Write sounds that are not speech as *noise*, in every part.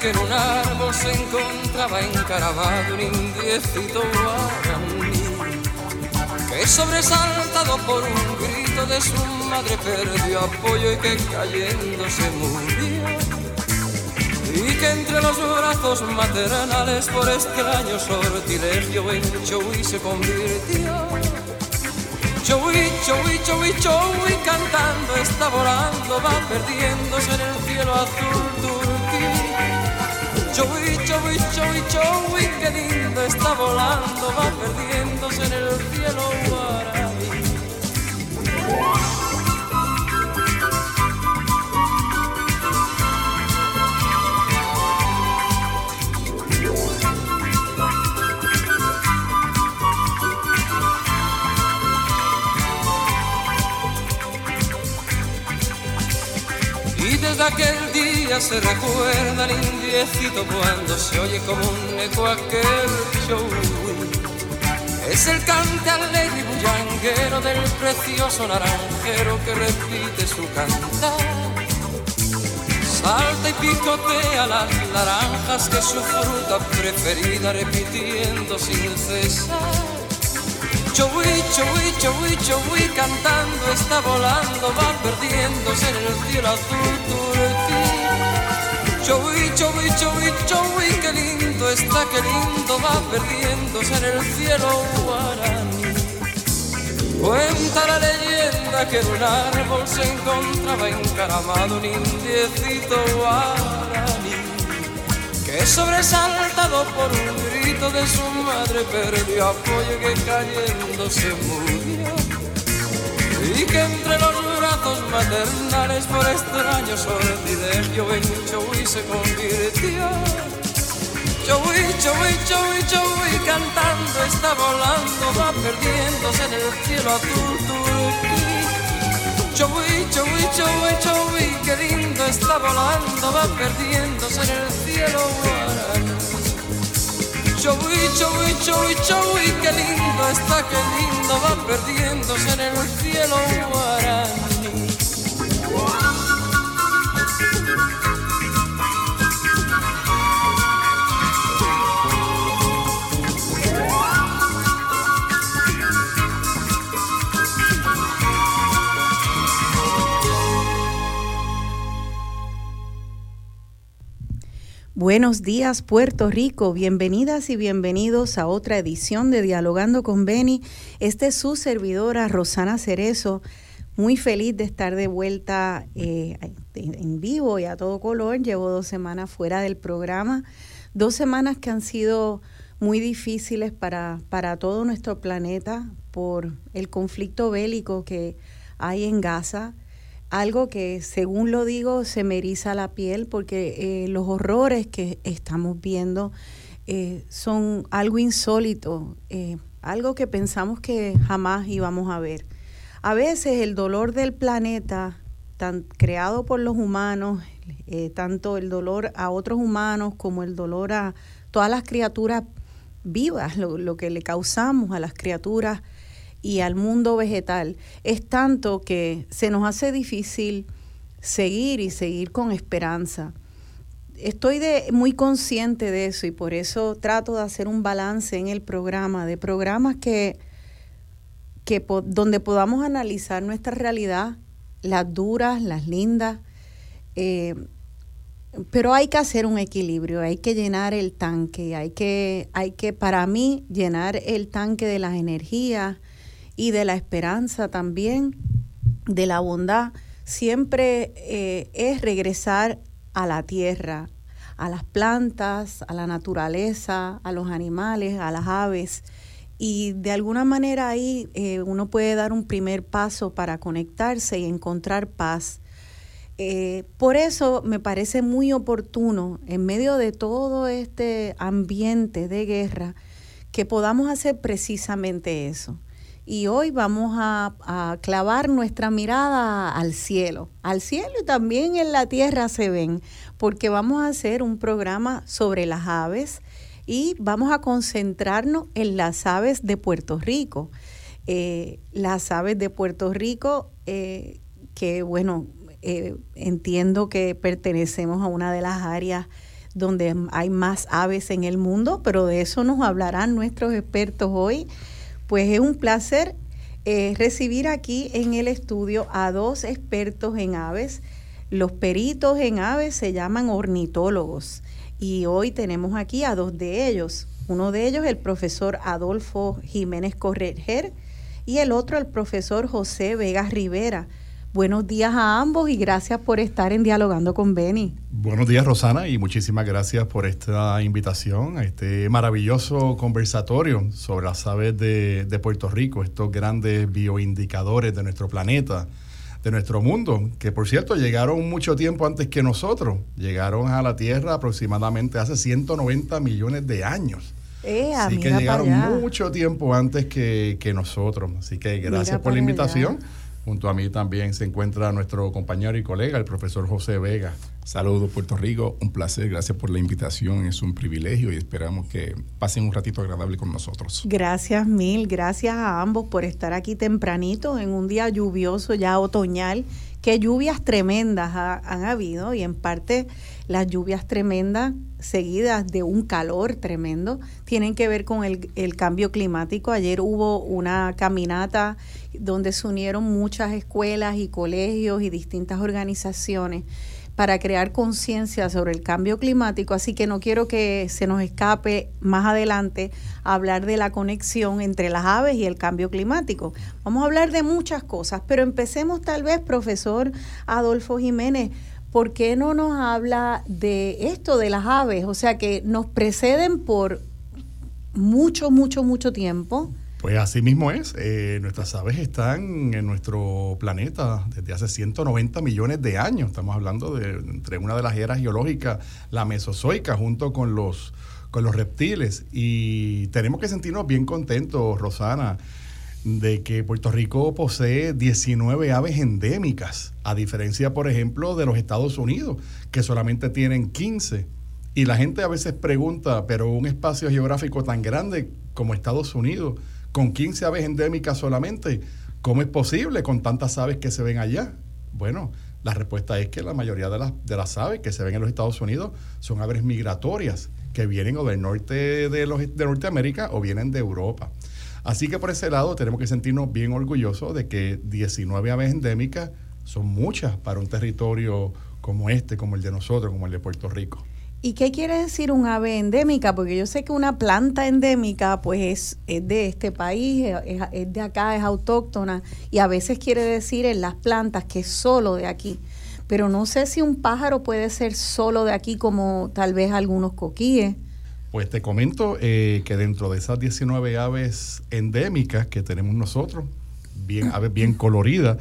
Que en un árbol se encontraba encaravado un indiecito guaraní que sobresaltado por un grito de su madre perdió apoyo y que cayendo se murió y que entre los brazos maternales por extraño sortilegio en y se convirtió Chowi, chowi, chowi, chowi, cantando está volando, va perdiéndose en el cielo azul. Chowi, chowi, chowi, chowi, qué lindo está volando, va perdiéndose en el cielo guaraní. desde aquel día se recuerda el cuando se oye como un eco aquel show. Es el cante alegre y bullanguero del precioso naranjero que repite su cantar. Salta y picotea las naranjas que su fruta preferida repitiendo sin cesar. Chowi, chowi, chowi, chowi, cantando está volando, va perdiéndose en el cielo azul. Chowi, chowi, qué lindo está, qué lindo va perdiéndose en el cielo guaraní. Cuenta la leyenda que en un árbol se encontraba encaramado un indiecito guaraní que sobresaltado por un grito de su madre perdió apoyo que cayendo se murió y que entre los brazos maternales por extraño sortilegio en Chowi se convirtió Chowi, Chowi, Chowi, Chowi cantando está volando va perdiéndose en el cielo azul turquí Chowi, chowi, chowi, chowi, qué lindo está volando, va perdiéndose en el cielo guaraní. Chowi, chowi, chowi, chowi, qué lindo está, qué lindo va perdiéndose en el cielo guaraní. Buenos días Puerto Rico, bienvenidas y bienvenidos a otra edición de Dialogando con Beni. Esta es su servidora Rosana Cerezo, muy feliz de estar de vuelta eh, en vivo y a todo color. Llevo dos semanas fuera del programa, dos semanas que han sido muy difíciles para, para todo nuestro planeta por el conflicto bélico que hay en Gaza algo que según lo digo se me eriza la piel porque eh, los horrores que estamos viendo eh, son algo insólito, eh, algo que pensamos que jamás íbamos a ver. A veces el dolor del planeta, tan, creado por los humanos, tanto el dolor a otros humanos como el dolor a todas las criaturas vivas, lo, lo que le causamos a las criaturas y al mundo vegetal es tanto que se nos hace difícil seguir y seguir con esperanza. Estoy de, muy consciente de eso y por eso trato de hacer un balance en el programa, de programas que, que donde podamos analizar nuestra realidad, las duras, las lindas, eh, pero hay que hacer un equilibrio, hay que llenar el tanque, hay que, hay que, para mí, llenar el tanque de las energías, y de la esperanza también, de la bondad, siempre eh, es regresar a la tierra, a las plantas, a la naturaleza, a los animales, a las aves. Y de alguna manera ahí eh, uno puede dar un primer paso para conectarse y encontrar paz. Eh, por eso me parece muy oportuno, en medio de todo este ambiente de guerra, que podamos hacer precisamente eso y hoy vamos a, clavar nuestra mirada al cielo. Al cielo y también en la tierra se ven, porque vamos a hacer un programa sobre las aves y vamos a concentrarnos en las aves de Puerto Rico. Eh, las aves de Puerto Rico, eh, que bueno, eh, entiendo que pertenecemos a una de las áreas donde hay más aves en el mundo, pero de eso nos hablarán nuestros expertos hoy. Pues es un placer eh, recibir aquí en el estudio a dos expertos en aves. Los peritos en aves se llaman ornitólogos y hoy tenemos aquí a dos de ellos. Uno de ellos el profesor Adolfo Jiménez Correger y el otro el profesor José Vega Rivera. Buenos días a ambos y gracias por estar en Dialogando con Beni. Buenos días Rosana y muchísimas gracias por esta invitación a este maravilloso conversatorio sobre las aves de, de Puerto Rico, estos grandes bioindicadores de nuestro planeta de nuestro mundo, que por cierto llegaron mucho tiempo antes que nosotros, llegaron a la Tierra aproximadamente hace 190 millones de años. Eh, Así que llegaron mucho tiempo antes que, nosotros. Así que gracias por la invitación. Junto a mí también se encuentra nuestro compañero y colega, el profesor José Vega. Saludos Puerto Rico, un placer, gracias por la invitación, es un privilegio y esperamos que pasen un ratito agradable con nosotros. Gracias mil, gracias a ambos por estar aquí tempranito en un día lluvioso ya otoñal, que lluvias tremendas han habido y en parte las lluvias tremendas seguidas de un calor tremendo tienen que ver con el, el, cambio climático. Ayer hubo una caminata donde se unieron muchas escuelas y colegios y distintas organizaciones para crear conciencia sobre el cambio climático, así que no quiero que se nos escape más adelante hablar de la conexión entre las aves y el cambio climático. Vamos a hablar de muchas cosas, pero empecemos tal vez, profesor Adolfo Jiménez, ¿por qué no nos habla de esto, de las aves? O sea, que nos preceden por mucho, mucho, mucho tiempo. Pues así mismo es. Eh, nuestras aves están en nuestro planeta desde hace 190 millones de años. Estamos hablando de entre una de las eras geológicas, la mesozoica, junto con los, con los reptiles. Y tenemos que sentirnos bien contentos, Rosana, de que Puerto Rico posee 19 aves endémicas, a diferencia, por ejemplo, de los Estados Unidos, que solamente tienen 15. Y la gente a veces pregunta, pero un espacio geográfico tan grande como Estados Unidos, con 15 aves endémicas solamente, ¿cómo es posible con tantas aves que se ven allá? Bueno, la respuesta es que la mayoría de las, de las aves que se ven en los Estados Unidos son aves migratorias, que vienen o del norte de, los, de Norteamérica o vienen de Europa. Así que por ese lado tenemos que sentirnos bien orgullosos de que 19 aves endémicas son muchas para un territorio como este, como el de nosotros, como el de Puerto Rico. ¿Y qué quiere decir un ave endémica? Porque yo sé que una planta endémica pues es, de este país, es, es, de acá, es autóctona y a veces quiere decir en las plantas que es solo de aquí. Pero no sé si un pájaro puede ser solo de aquí como tal vez algunos coquíes. Pues te comento eh, que dentro de esas 19 aves endémicas que tenemos nosotros, bien, aves bien coloridas,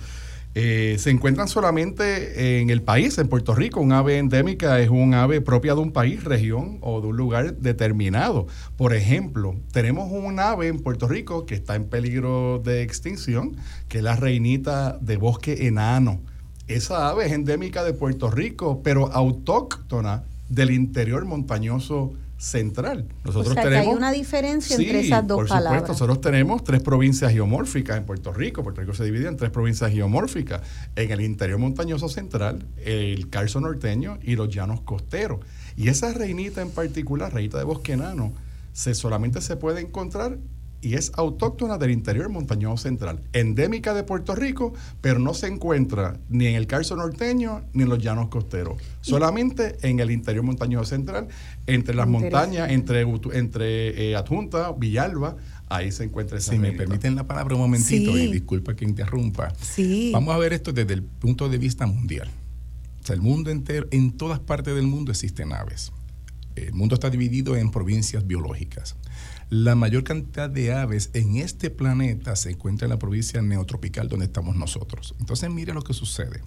eh, se encuentran solamente en el país, en Puerto Rico. Un ave endémica es un ave propia de un país, región o de un lugar determinado. Por ejemplo, tenemos un ave en Puerto Rico que está en peligro de extinción, que es la reinita de bosque enano. Esa ave es endémica de Puerto Rico, pero autóctona del interior montañoso central. Nosotros tenemos, hay una diferencia entre esas dos por Supuesto, nosotros tenemos tres provincias geomórficas en Puerto Rico. Puerto Rico se divide en tres provincias geomórficas. En el interior montañoso central, el Carso norteño y los llanos costeros. Y esa reinita en particular, reinita de bosque enano, se, solamente se puede encontrar y es autóctona del interior montañoso central, endémica de Puerto Rico, pero no se encuentra ni en el Carso norteño ni en los llanos costeros, solamente en el interior montañoso central, entre las montañas, entre, entre eh, Adjunta, Villalba, ahí se encuentra esa Si me permiten la palabra un momentito, y disculpa que interrumpa. Sí. Vamos a ver esto desde el punto de vista mundial. O sea, el mundo entero, en todas partes del mundo existen aves. El mundo está dividido en provincias biológicas. La mayor cantidad de aves en este planeta se encuentra en la provincia neotropical donde estamos nosotros. Entonces mire lo que sucede.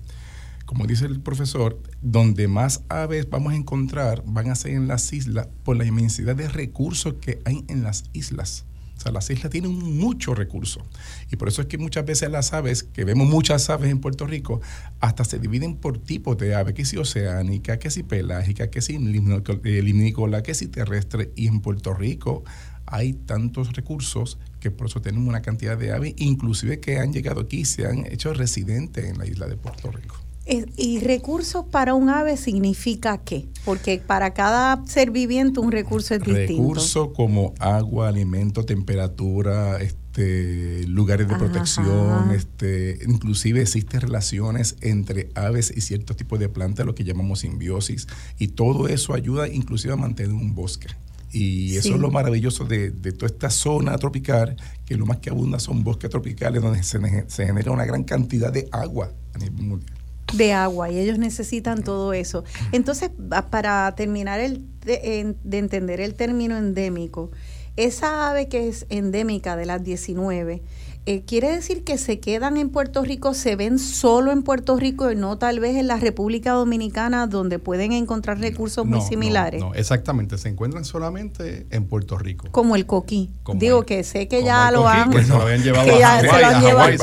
Como dice el profesor, donde más aves vamos a encontrar van a ser en las islas por la inmensidad de recursos que hay en las islas. O sea, las islas tienen mucho recurso. Y por eso es que muchas veces las aves, que vemos muchas aves en Puerto Rico, hasta se dividen por tipos de aves, que si oceánica, que si pelágica, que si limnícola, que si terrestre. Y en Puerto Rico hay tantos recursos que por eso tenemos una cantidad de aves, inclusive que han llegado aquí y se han hecho residentes en la isla de Puerto Rico. ¿Y recursos para un ave significa qué? Porque para cada ser viviente un recurso es distinto. Recursos como agua, alimento, temperatura, este, lugares de protección, este, inclusive existen relaciones entre aves y ciertos tipos de plantas, lo que llamamos simbiosis, y todo eso ayuda inclusive a mantener un bosque. Y eso es lo maravilloso de, toda esta zona tropical, que lo más que abunda son bosques tropicales donde se, se genera una gran cantidad de agua a nivel mundial. De agua y ellos necesitan todo eso. Entonces, para terminar el, de, entender el término endémico, esa ave que es endémica de las 19, eh, quiere decir que se quedan en Puerto Rico, se ven solo en Puerto Rico y no tal vez en la República Dominicana donde pueden encontrar recursos muy similares. No, exactamente, se encuentran solamente en Puerto Rico. Como el coquí. Digo que sé que ya lo han que se lo habían *laughs* llevado a Hawái,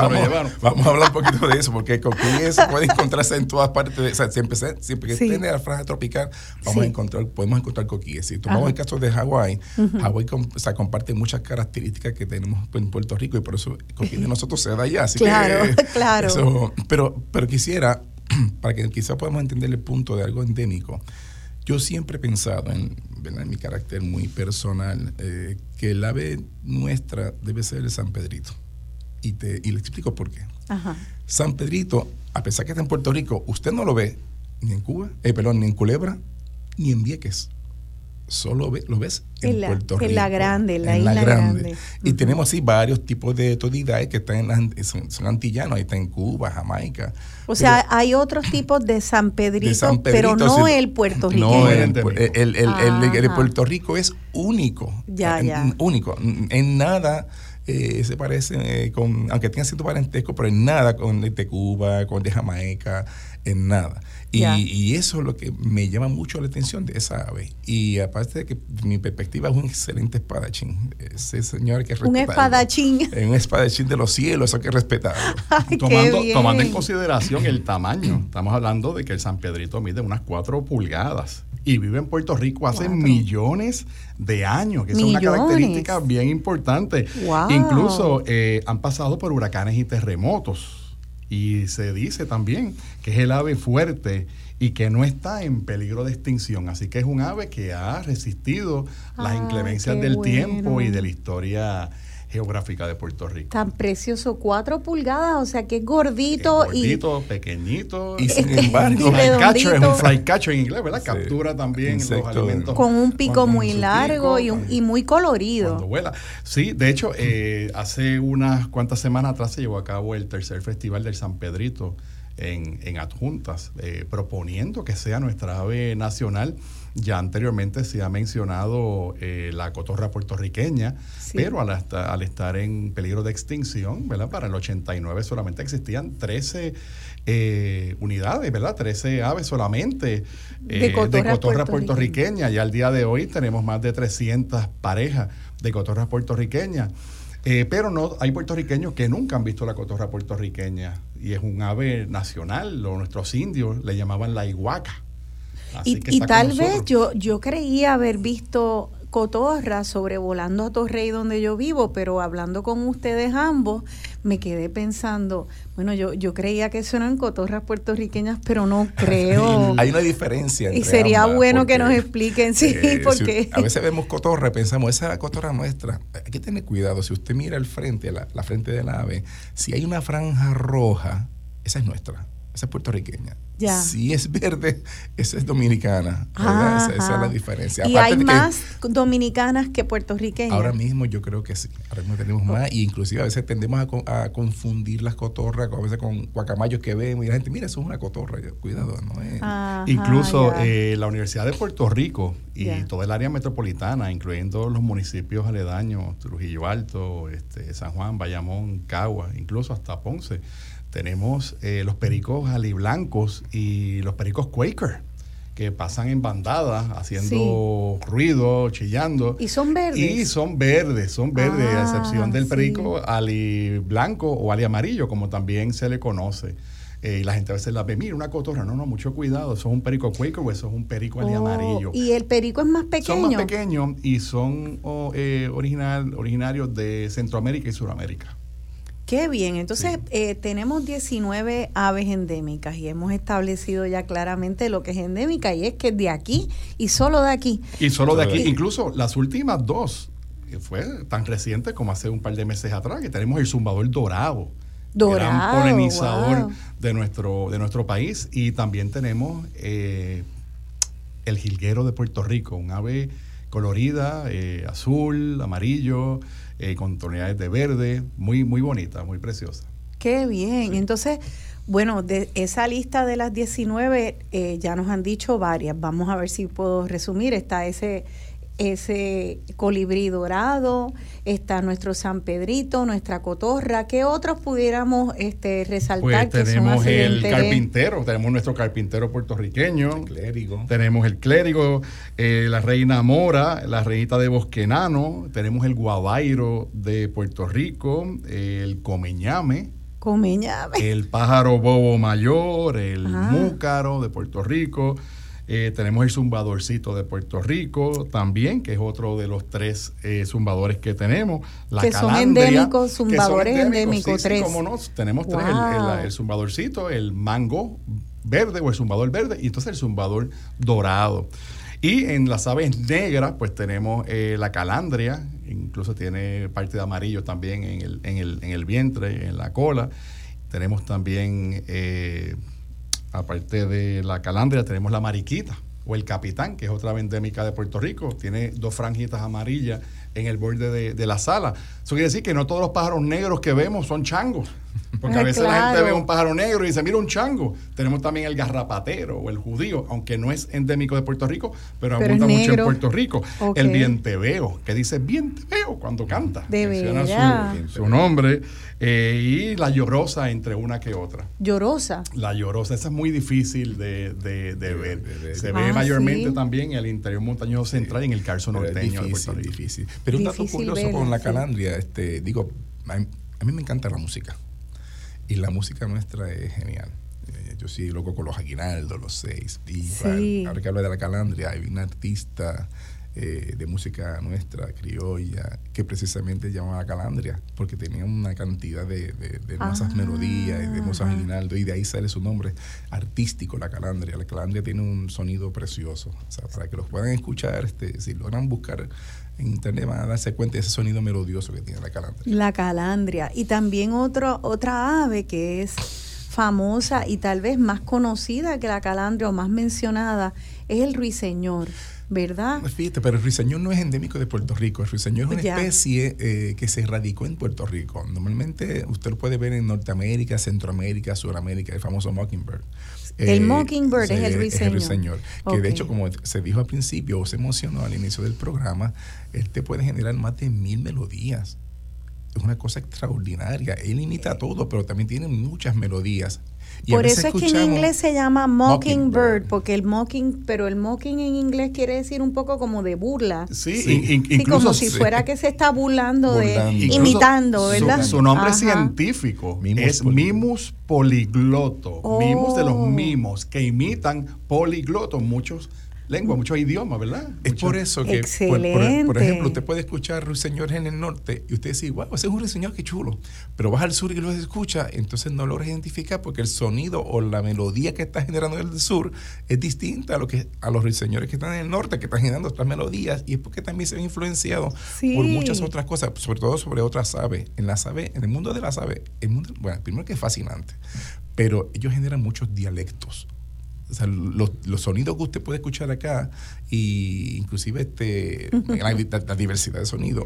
vamos, a hablar un poquito de eso porque el coquí puede encontrarse en todas partes, de, o sea, siempre, siempre que tiene la franja tropical, vamos a encontrar, podemos encontrar coquíes. Si tomamos el caso de Hawái, Hawái comparte muchas características que tenemos en Puerto Rico y por eso de *laughs* nosotros se da allá. Así claro, *laughs* claro. pero, pero quisiera, *clears throat* para que quizá podamos entender el punto de algo endémico, yo siempre he pensado en, en mi carácter muy personal eh, que el ave nuestra debe ser el San Pedrito. Y, te, y le explico por qué. San Pedrito, a pesar que está en Puerto Rico, usted no lo ve ni en Cuba, eh, perdón, ni en Culebra, ni en Vieques solo lo ves en, Puerto Rico. En la grande, la isla grande. Y tenemos así varios tipos de autoridades que están en son, antillanos, ahí está en Cuba, Jamaica. O sea, hay otros tipos de San Pedrito, pero no el puertorriqueño. No, el, el, el, Puerto Rico es único. Ya, ya. Único. En nada eh, se parece, eh, con, aunque tenga cierto parentesco, pero en nada con el de Cuba, con el de Jamaica, en nada. Y, eso es lo que me llama mucho la atención de esa ave. Y aparte de que mi perspectiva es un excelente espadachín. Ese señor que Un espadachín. Un espadachín de los cielos, hay que respetarlo. *laughs* tomando, tomando en consideración el tamaño, estamos hablando de que el San Pedrito mide unas cuatro pulgadas y vive en Puerto Rico hace millones de años, que es una característica bien importante. Incluso eh, han pasado por huracanes y terremotos y se dice también que es el ave fuerte y que no está en peligro de extinción. Así que es un ave que ha resistido las ah, inclemencias del tiempo y de la historia geográfica de Puerto Rico. Tan precioso, cuatro pulgadas, o sea que es gordito, gordito pequeñito. Y sin embargo, es un flycatcher en inglés, ¿verdad? Captura también los alimentos. Con un pico muy largo y, y, muy colorido. Cuando vuela. Sí, de hecho, eh, hace unas cuantas semanas atrás se llevó a cabo el tercer festival del San Pedrito en, en adjuntas, eh, proponiendo que sea nuestra ave nacional. Ya anteriormente se ha mencionado eh, la cotorra puertorriqueña, pero al, al, estar en peligro de extinción, ¿verdad? Para el 89 solamente existían 13 eh, unidades, ¿verdad? 13 aves solamente de cotorra, puertorriqueña. Y al día de hoy tenemos más de 300 parejas de cotorras puertorriqueñas. pero no hay puertorriqueños que nunca han visto la cotorra puertorriqueña y es un ave nacional, lo, nuestros indios le llamaban la iguaca. Y, tal vez yo, yo creía haber visto cotorras sobrevolando a Torrey donde yo vivo, pero hablando con ustedes ambos, me quedé pensando, bueno, yo, yo creía que eso eran cotorras puertorriqueñas, pero no *laughs* creo. Hay una diferencia. y sería bueno que nos expliquen, sí, eh, porque... a veces vemos cotorra y pensamos, esa cotorra nuestra, hay que tener cuidado, si usted mira el frente, la, la frente del ave, si hay una franja roja, esa es nuestra esa es puertorriqueña. Si es verde, esa es dominicana. Esa, es la diferencia. ¿Y hay más dominicanas que puertorriqueñas? Ahora mismo yo creo que sí. Ahora mismo tenemos más. Y inclusive a veces tendemos a, confundir las cotorras, a veces con guacamayos que vemos. Y la gente, mira, eso es una cotorra. Cuidado, no es. Incluso eh, la Universidad de Puerto Rico y toda el área metropolitana, incluyendo los municipios aledaños, Trujillo Alto, este, San Juan, Bayamón, Cagua, incluso hasta Ponce tenemos eh, los pericos aliblancos y los pericos Quaker que pasan en bandadas haciendo ruido, chillando. Y son verdes. Y son verdes, son verdes, a ah, excepción del perico ali blanco o ali amarillo, como también se le conoce. Eh, y la gente a veces la ve, mira, una cotorra. No, no, mucho cuidado. Eso es un perico Quaker o eso es un perico ali oh, amarillo. Y el perico es más pequeño. Son más pequeños y son oh, eh, original, originarios de Centroamérica y Sudamérica. Qué bien, entonces eh, tenemos 19 aves endémicas y hemos establecido ya claramente lo que es endémica y es que de aquí y solo de aquí. Y solo de aquí, incluso las últimas dos, que fue tan reciente como hace un par de meses atrás, que tenemos el zumbador dorado. Dorado. Gran polinizador de, nuestro, de nuestro país. Y también tenemos eh, el jilguero de Puerto Rico, un ave colorida, eh, azul, amarillo, eh, con tonalidades de verde, muy, muy bonita, muy preciosa. Qué bien. Entonces, bueno, de esa lista de las 19 eh, ya nos han dicho varias. Vamos a ver si puedo resumir. Está ese ese colibrí dorado, está nuestro San Pedrito, nuestra cotorra. ¿Qué otros pudiéramos este, resaltar? Pues tenemos el carpintero, tenemos nuestro carpintero puertorriqueño, el clérigo. tenemos el clérigo, eh, la reina mora, la reinita de Bosquenano, tenemos el guabairo de Puerto Rico, el comeñame. Comeñame. El pájaro bobo mayor, el ah. múcaro de Puerto Rico. Eh, tenemos el zumbadorcito de Puerto Rico también, que es otro de los tres eh, zumbadores que tenemos. La que son endémicos, zumbadores endémicos, tres. no, tenemos tres, el, zumbadorcito, el mango verde o el zumbador verde y entonces el zumbador dorado. Y en las aves negras, pues tenemos eh, la calandria, incluso tiene parte de amarillo también en el, en el, en el vientre, en la cola. Tenemos también aparte de la calandria, tenemos la mariquita o el capitán, que es otra endémica de Puerto Rico. Tiene dos franjitas amarillas en el borde de, de la sala. Eso quiere decir que no todos los pájaros negros que vemos son changos. Porque *laughs* a veces la gente ve un pájaro negro y dice, mira un chango. Tenemos también el garrapatero o el judío, aunque no es endémico de Puerto Rico, pero, abunda mucho en Puerto Rico. El vienteveo, que dice vienteveo cuando canta. De Menciona su, su, nombre. Eh, y la llorosa entre una que otra. ¿Llorosa? La llorosa, esa es muy difícil de, de, ver. Se ve ah, mayormente también en el interior montañoso central y en el calzo norteño de Puerto Rico. Difícil. Pero un dato curioso con la calandria, este, digo, a mí me encanta la música. Y la música nuestra es genial. Eh, yo sí loco con los aguinaldos, los seis. Y ahora que habla de la calandria, hay un artista eh, de música nuestra, criolla, que precisamente llamaba calandria, porque tenía una cantidad de, de, hermosas ah, melodías y de hermosos aguinaldos, y de ahí sale su nombre artístico, la calandria. La calandria tiene un sonido precioso. O sea, para que los puedan escuchar, este, si logran buscar en internet van a darse cuenta de ese sonido melodioso que tiene la calandria. La calandria. Y también otro, otra ave que es famosa y tal vez más conocida que la calandria o más mencionada es el ruiseñor. ¿verdad? Fíjate, pero el ruiseñor no es endémico de Puerto Rico. El ruiseñor es una especie eh, que se radicó en Puerto Rico. Normalmente usted lo puede ver en Norteamérica, Centroamérica, Suramérica, el famoso Mockingbird. El eh, Mockingbird es el ruiseñor. Que de hecho, como se dijo al principio, o se emocionó al inicio del programa, él te puede generar más de mil melodías. Es una cosa extraordinaria. Él imita todo, pero también tiene muchas melodías. Por eso es que en inglés se llama mockingbird, porque el mocking, pero el mocking en inglés quiere decir un poco como de burla. Sí, sí. como si fuera que se está burlando, de, imitando, ¿verdad? Su, nombre científico es Mimus poligloto, mimus de los oh. mimos que imitan poligloto, muchos lengua, muchos idiomas, ¿verdad? Es por eso que, por, ejemplo, usted puede escuchar ruiseñores en el norte y usted dice, wow, ese es un ruiseñor, qué chulo. Pero vas al sur y lo escucha, entonces no lo identifica porque el sonido o la melodía que está generando el sur es distinta a, lo que, a los ruiseñores que están en el norte, que están generando otras melodías, y es porque también se han influenciado por muchas otras cosas, sobre todo sobre otras aves. En las aves, en el mundo de las aves, el mundo, bueno, primero que es fascinante, pero ellos generan muchos dialectos o sea, los, los, sonidos que usted puede escuchar acá, y inclusive este, *laughs* la, diversidad de sonidos,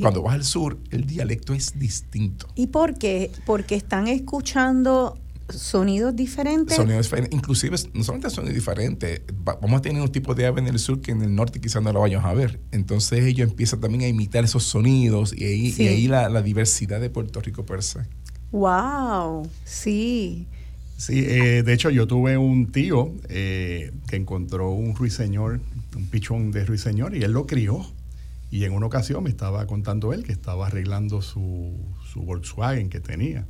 cuando vas al sur, el dialecto es distinto. ¿Y por qué? Porque están escuchando sonidos diferentes. Sonidos diferentes, inclusive no solamente sonidos diferentes, vamos a tener un tipo de ave en el sur que en el norte quizás no lo vayamos a ver. Entonces ellos empiezan también a imitar esos sonidos y ahí, y ahí la, la diversidad de Puerto Rico per se. ¡Wow! Sí. Sí, eh, de hecho yo tuve un tío eh, que encontró un ruiseñor, un pichón de ruiseñor, y él lo crió. Y en una ocasión me estaba contando él que estaba arreglando su, su Volkswagen que tenía.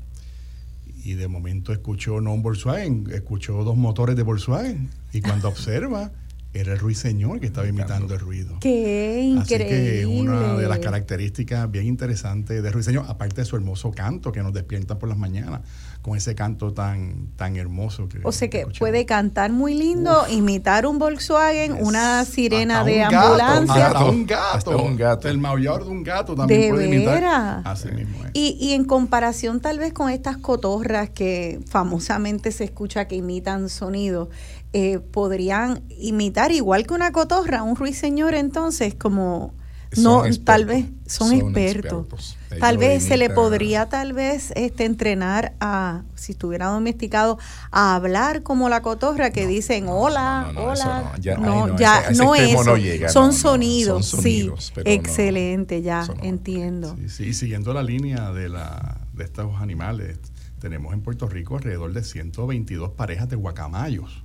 Y de momento escuchó no un Volkswagen, escuchó dos motores de Volkswagen. Y cuando observa, era el ruiseñor que estaba imitando el ruido. ¡Qué increíble! Así que una de las características bien interesantes del ruiseñor, aparte de su hermoso canto que nos despierta por las mañanas, con ese canto tan, tan hermoso que... O sea que puede cantar muy lindo, imitar un Volkswagen, una sirena de ambulancia. hasta un gato. un gato. El maullador de un gato también puede imitar. Así mismo es. Y, y en comparación tal vez con estas cotorras que famosamente se escucha que imitan sonidos, eh, podrían imitar igual que una cotorra, un ruiseñor entonces como no tal vez son, expertos, tal vez se le podría tal vez este entrenar a si estuviera domesticado a hablar como la cotorra que dicen hola hola no ya no, es son sonidos sí. excelente ya entiendo. sí, siguiendo la línea de la de estos animales tenemos en Puerto Rico alrededor de 122 parejas de guacamayos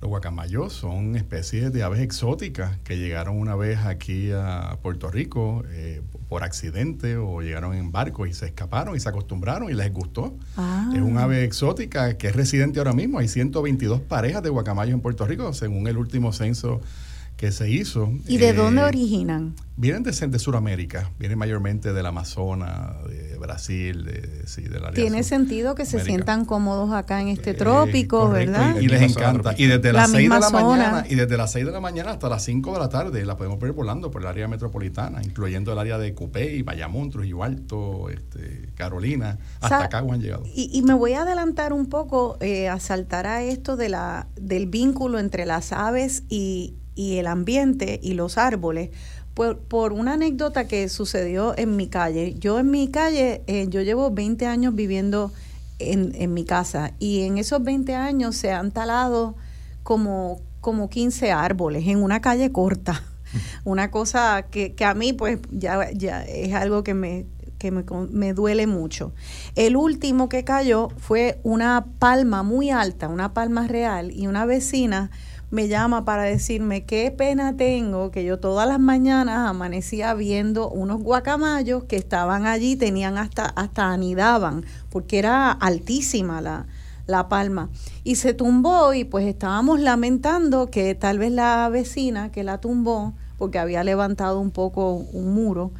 los guacamayos son especies de aves exóticas que llegaron una vez aquí a Puerto Rico eh, por accidente o llegaron en barco y se escaparon y se acostumbraron y les gustó. Ah. Es un ave exótica que es residente ahora mismo. Hay 122 parejas de guacamayos en Puerto Rico, según el último censo que se hizo. ¿Y de dónde eh, originan? Vienen de, de Sudamérica, vienen mayormente del Amazonas, de Brasil, de, sí, del área Tiene sentido que se sientan cómodos acá en este eh, trópico, ¿verdad? Y, les encanta. Y desde las 6 de la mañana, y desde las 6 de la mañana hasta las 5 de la tarde la podemos ver volando por el área metropolitana, incluyendo el área de Cupey, Bayamón, Trujillo Alto, este, Carolina, hasta acá han llegado. Y, y, me voy a adelantar un poco eh, a saltar a esto de la, del vínculo entre las aves y, y el ambiente y los árboles por, por, una anécdota que sucedió en mi calle. Yo en mi calle, eh, yo llevo 20 años viviendo en, en, mi casa y en esos 20 años se han talado como, como 15 árboles en una calle corta. *laughs* Una cosa que, que a mí pues ya, ya es algo que me, que me, me, duele mucho. El último que cayó fue una palma muy alta, una palma real, y una vecina me llama para decirme qué pena tengo que yo todas las mañanas amanecía viendo unos guacamayos que estaban allí, tenían hasta, hasta anidaban, porque era altísima la, la palma. Y se tumbó y pues estábamos lamentando que tal vez la vecina que la tumbó, porque había levantado un poco un muro,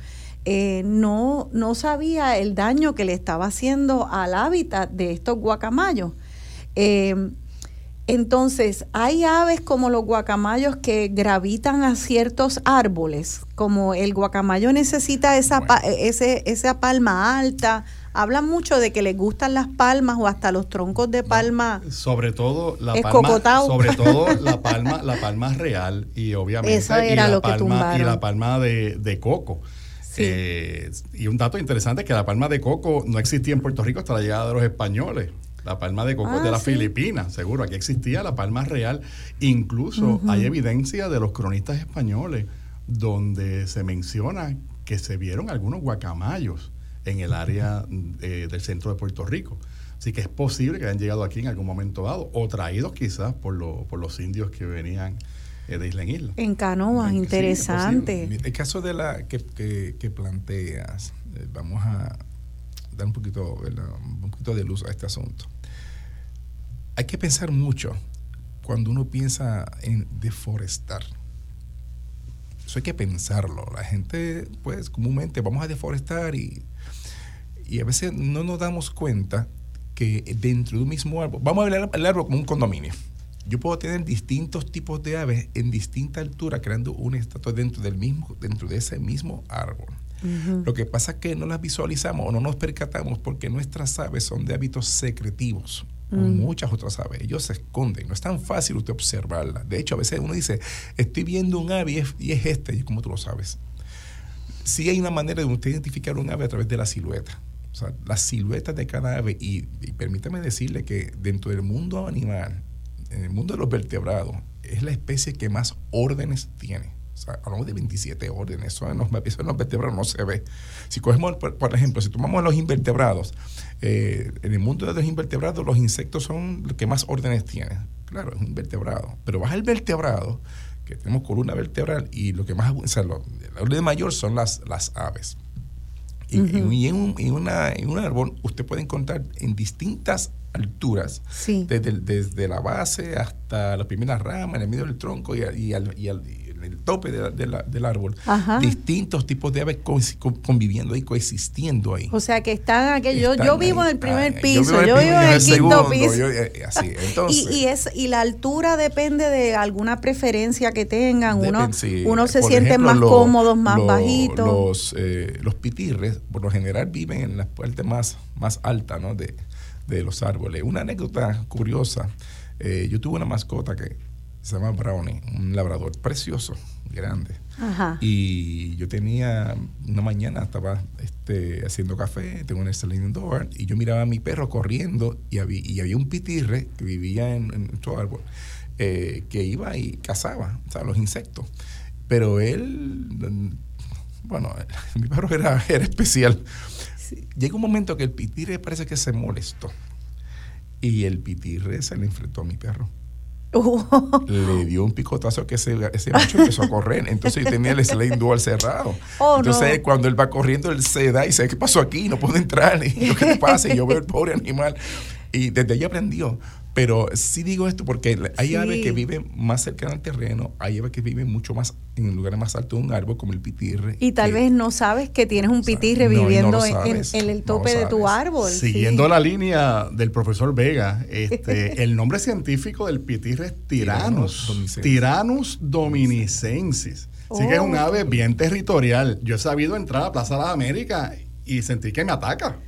eh, no, no sabía el daño que le estaba haciendo al hábitat de estos guacamayos. Eh, entonces, hay aves como los guacamayos que gravitan a ciertos árboles, como el guacamayo necesita esa, ese, esa palma alta. Hablan mucho de que les gustan las palmas o hasta los troncos de palma. sobre todo la palma, sobre todo *laughs* la palma, la palma real y obviamente y, la palma, y la palma de, coco. Eh, y un dato interesante es que la palma de coco no existía en Puerto Rico hasta la llegada de los españoles. La palma de coco de ah, la Filipinas, seguro. Aquí existía la palma real. Incluso hay evidencia de los cronistas españoles donde se menciona que se vieron algunos guacamayos en el área eh, del centro de Puerto Rico. Así que es posible que hayan llegado aquí en algún momento dado o traídos quizás por, por los indios que venían eh, de isla en isla. En canoas, interesante. el caso de la que, que planteas, eh, vamos a dar un poquito, un poquito de luz a este asunto. Hay que pensar mucho cuando uno piensa en deforestar. Eso hay que pensarlo. La gente, pues, comúnmente vamos a deforestar y, y a veces no nos damos cuenta que dentro de un mismo árbol, vamos a ver el árbol como un condominio. Yo puedo tener distintos tipos de aves en distinta altura creando un estatua dentro del mismo, dentro de ese mismo árbol. Lo que pasa es que no las visualizamos o no nos percatamos porque nuestras aves son de hábitos secretivos. Muchas otras aves, ellos se esconden, no es tan fácil usted observarla. De hecho, a veces uno dice, estoy viendo un ave y es, este, y como tú lo sabes. Sí hay una manera de usted identificar un ave a través de la silueta. O sea, las siluetas de cada ave, y, y permítame decirle que dentro del mundo animal, en el mundo de los vertebrados, es la especie que más órdenes tiene hablamos de 27 órdenes, eso en los, vertebrados no se ve. Si cogemos, por, ejemplo, si tomamos los invertebrados, eh, en el mundo de los invertebrados los insectos son los que más órdenes tienen. Claro, es un invertebrado. Pero baja el vertebrado, que tenemos columna vertebral, y lo que más, o sea, la orden mayor son las, las aves. Y, en, un, una, en un árbol usted puede encontrar en distintas alturas, desde, desde, la base hasta las primeras ramas, en el medio del tronco y, y, al, y, al, el tope del árbol, distintos tipos de aves conviviendo y coexistiendo ahí. O sea que están aquellos, yo, vivo en el primer piso, yo vivo en el, quinto piso. Eh, así, *laughs* y, es, y la altura depende de alguna preferencia que tengan, uno, uno se siente más cómodo, más bajito. Los, eh, los pitirres, por lo general, viven en las partes más, más altas ¿no? de, de los árboles. Una anécdota curiosa, eh, yo tuve una mascota que se llama Brownie, un labrador precioso, grande. Y yo tenía, una mañana estaba este, haciendo café, tengo un sliding door, y yo miraba a mi perro corriendo y había, y había un pitirre que vivía en, en nuestro árbol, eh, que iba y cazaba, o sea, los insectos. Pero él, bueno, *laughs* mi perro era, era especial. Llega un momento que el pitirre parece que se molestó. Y el pitirre se le enfrentó a mi perro. Le dio un picotazo que ese, ese macho empezó a correr. Entonces yo tenía el slide dual cerrado. *laughs* Oh, Entonces cuando él va corriendo, él se da y dice, ¿qué pasó aquí? No puedo entrar. *laughs* Y yo, ¿qué te pasa? Y yo veo el pobre animal. Y desde ahí aprendió. Pero sí digo esto porque hay aves que viven más cerca del terreno, hay aves que viven mucho más en lugares más altos de un árbol, como el pitirre. Y tal vez no sabes que tienes un pitirre viviendo en, el tope de tu árbol. Siguiendo la línea del profesor Vega, este, *laughs* el nombre científico del pitirre es Tyrannus. Tyrannus dominicensis. Así que es un oh. ave bien territorial. Yo he sabido entrar a Plaza de las Américas y sentir que me ataca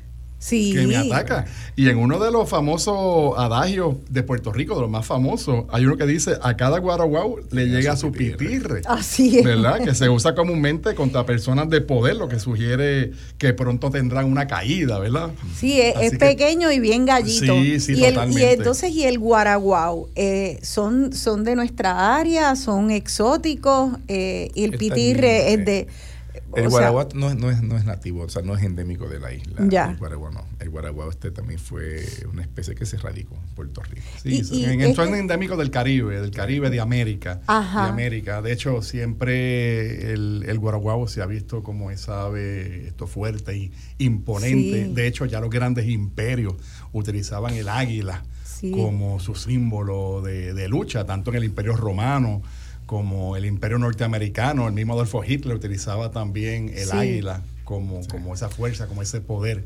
que me ataca. Y en uno de los famosos adagios de Puerto Rico, de los más famosos, hay uno que dice, a cada guaraguau le llega su pitirre. Así es. ¿Verdad? Que se usa comúnmente contra personas de poder, lo que sugiere que pronto tendrán una caída, ¿verdad? Sí, es, pequeño y bien gallito. Sí, sí, y totalmente. y entonces, ¿y el guaraguau? Eh, ¿son, ¿Son de nuestra área? ¿Son exóticos? Eh, y el pitirre es de el no, no, es, no es nativo, o sea, no es endémico de la isla. El guaraguao no. El guaraguao este también fue una especie que se radicó en Puerto Rico. Sí, en, este son endémicos del Caribe, del Caribe de América. De América. De hecho, siempre el, el se ha visto como esa ave esto fuerte y imponente. De hecho, ya los grandes imperios utilizaban el águila como su símbolo de, de lucha, tanto en el imperio romano como el imperio norteamericano, el mismo Adolfo Hitler utilizaba también el águila como, como esa fuerza, como ese poder.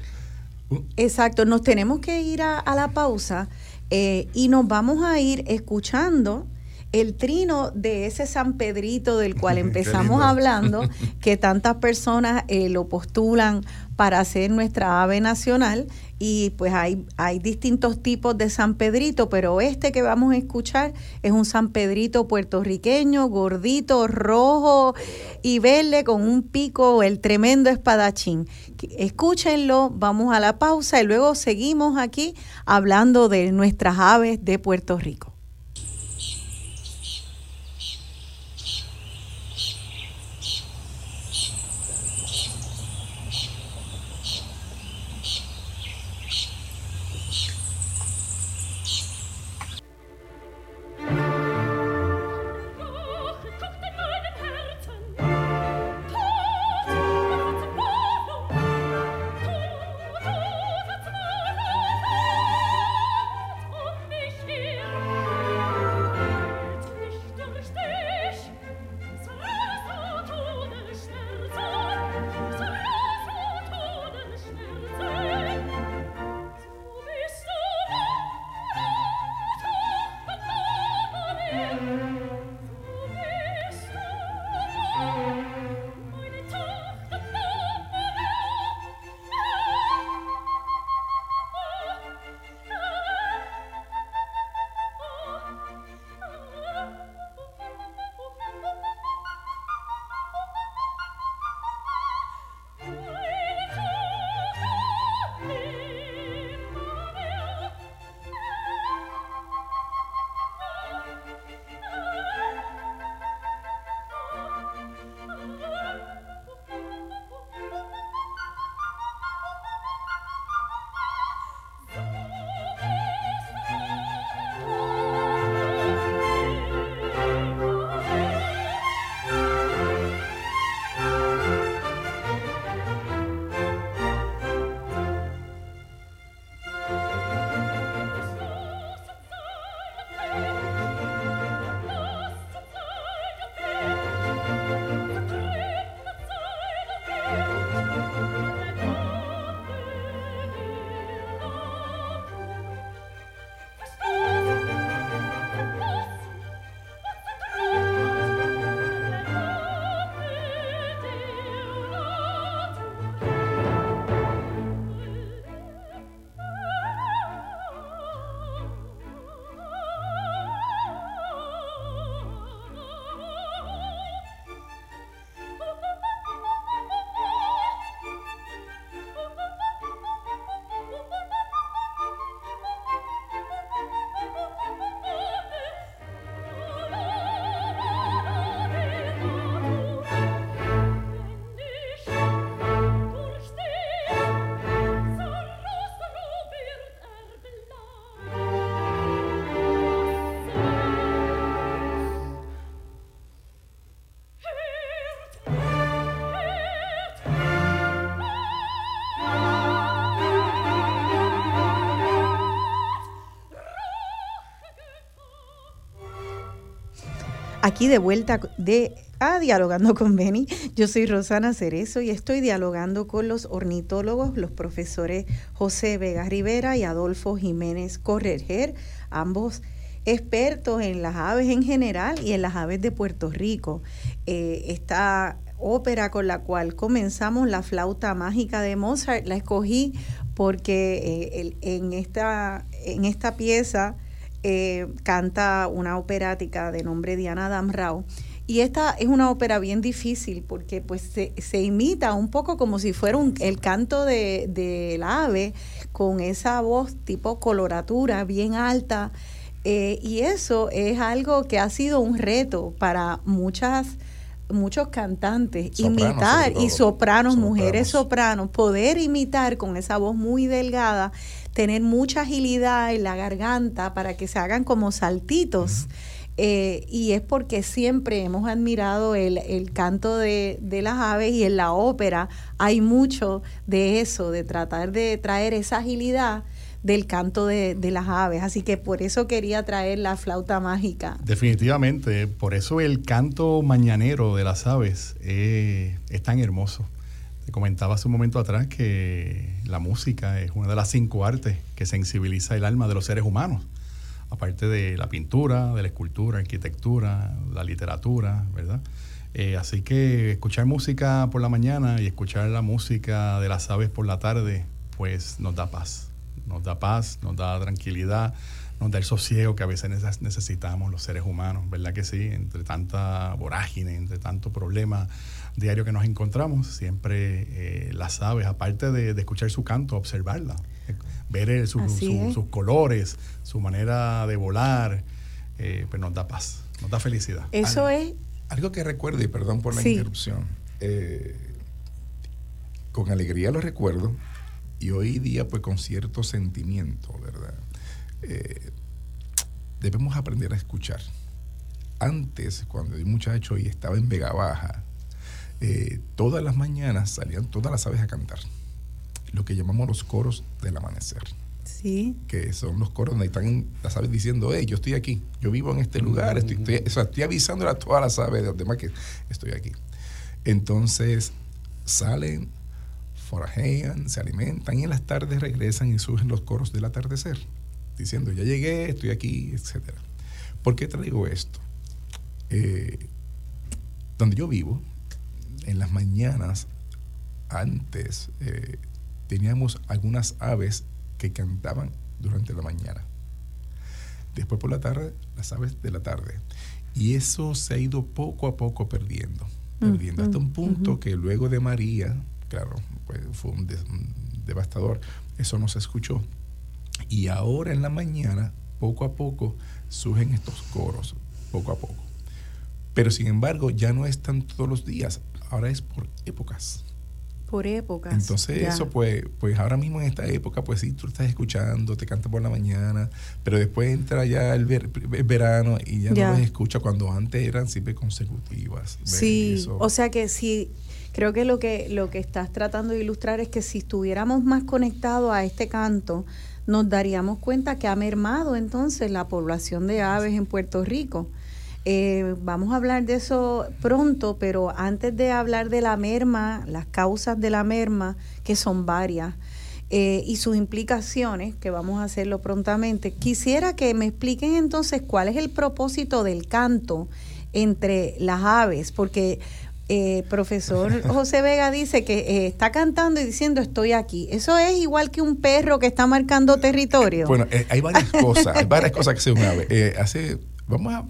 Exacto, nos tenemos que ir a, la pausa eh, y nos vamos a ir escuchando el trino de ese San Pedrito del *laughs* cual empezamos hablando, *laughs* que tantas personas eh, lo postulan para ser nuestra ave nacional y pues hay, hay distintos tipos de San Pedrito, pero este que vamos a escuchar es un San Pedrito puertorriqueño, gordito, rojo y verde con un pico, el tremendo espadachín. Escúchenlo, vamos a la pausa y luego seguimos aquí hablando de nuestras aves de Puerto Rico. Aquí de vuelta de a Dialogando con Beni. Yo soy Rosana Cerezo y estoy dialogando con los ornitólogos, los profesores José Vega Rivera y Adolfo Jiménez Correger, ambos expertos en las aves en general y en las aves de Puerto Rico. Eh, esta ópera con la cual comenzamos, la flauta mágica de Mozart, la escogí porque eh, en, esta, en esta pieza eh, canta una operática de nombre Diana Damrau. Y esta es una ópera bien difícil porque pues se, imita un poco como si fuera un, el canto del de, ave con esa voz tipo coloratura bien alta. Eh, y eso es algo que ha sido un reto para muchas muchos cantantes imitar y sopranos, mujeres sopranos, poder imitar con esa voz muy delgada tener mucha agilidad en la garganta para que se hagan como saltitos. Eh, y es porque siempre hemos admirado el, canto de, las aves y en la ópera hay mucho de eso, de tratar de traer esa agilidad del canto de, las aves. Así que por eso quería traer la flauta mágica. Definitivamente, por eso el canto mañanero de las aves eh, es tan hermoso. Te comentaba hace un momento atrás que la música es una de las cinco artes que sensibiliza el alma de los seres humanos, aparte de la pintura, de la escultura, arquitectura, la literatura, ¿verdad? Eh, así que escuchar música por la mañana y escuchar la música de las aves por la tarde, pues nos da paz, nos da paz, nos da tranquilidad, nos da el sosiego que a veces necesitamos los seres humanos, ¿verdad que sí? Entre tanta vorágine, entre tanto problema diario que nos encontramos, siempre eh, las aves, aparte de, escuchar su canto, observarla, ver sus colores, su manera de volar, eh, pues nos da paz, nos da felicidad. Eso es... Algo que recuerdo, y perdón por la interrupción, eh, con alegría lo recuerdo, y hoy día pues con cierto sentimiento, ¿verdad? debemos aprender a escuchar. Antes, cuando yo muchacho y estaba en Vega Baja, eh, todas las mañanas salían todas las aves a cantar, lo que llamamos los coros del amanecer. Sí. Que son los coros donde están las aves diciendo, hey, yo estoy aquí, yo vivo en este lugar, estoy, estoy, o sea, estoy avisándole a todas las aves de los demás que estoy aquí. Entonces salen, forajean, se alimentan y en las tardes regresan y surgen los coros del atardecer, diciendo, ya llegué, estoy aquí, etc. ¿Por qué traigo esto? Eh, donde yo vivo, en las mañanas, antes, eh, teníamos algunas aves que cantaban durante la mañana. Después por la tarde, las aves de la tarde. Y eso se ha ido poco a poco perdiendo, mm, perdiendo, hasta un punto que luego de María, claro, pues, fue un, devastador, eso no se escuchó. Y ahora en la mañana, poco a poco, surgen estos coros, poco a poco. Pero sin embargo, ya no están todos los días ahora es por épocas. Por épocas. Entonces eso pues, pues ahora mismo en esta época, pues sí, tú estás escuchando, te canta por la mañana, pero después entra ya el, verano y ya, no las escucha cuando antes eran siempre consecutivas. Sí, o sea que sí, creo que lo que lo que estás tratando de ilustrar es que si estuviéramos más conectados a este canto, nos daríamos cuenta que ha mermado entonces la población de aves en Puerto Rico. Eh, vamos a hablar de eso pronto, pero antes de hablar de la merma, las causas de la merma, que son varias, eh, y sus implicaciones, que vamos a hacerlo prontamente, quisiera que me expliquen entonces cuál es el propósito del canto entre las aves, porque eh, profesor *laughs* José Vega dice que eh, está cantando y diciendo estoy aquí. ¿Eso es igual que un perro que está marcando territorio? Bueno, hay varias cosas, hay varias *laughs* cosas que se un ave. hace, vamos a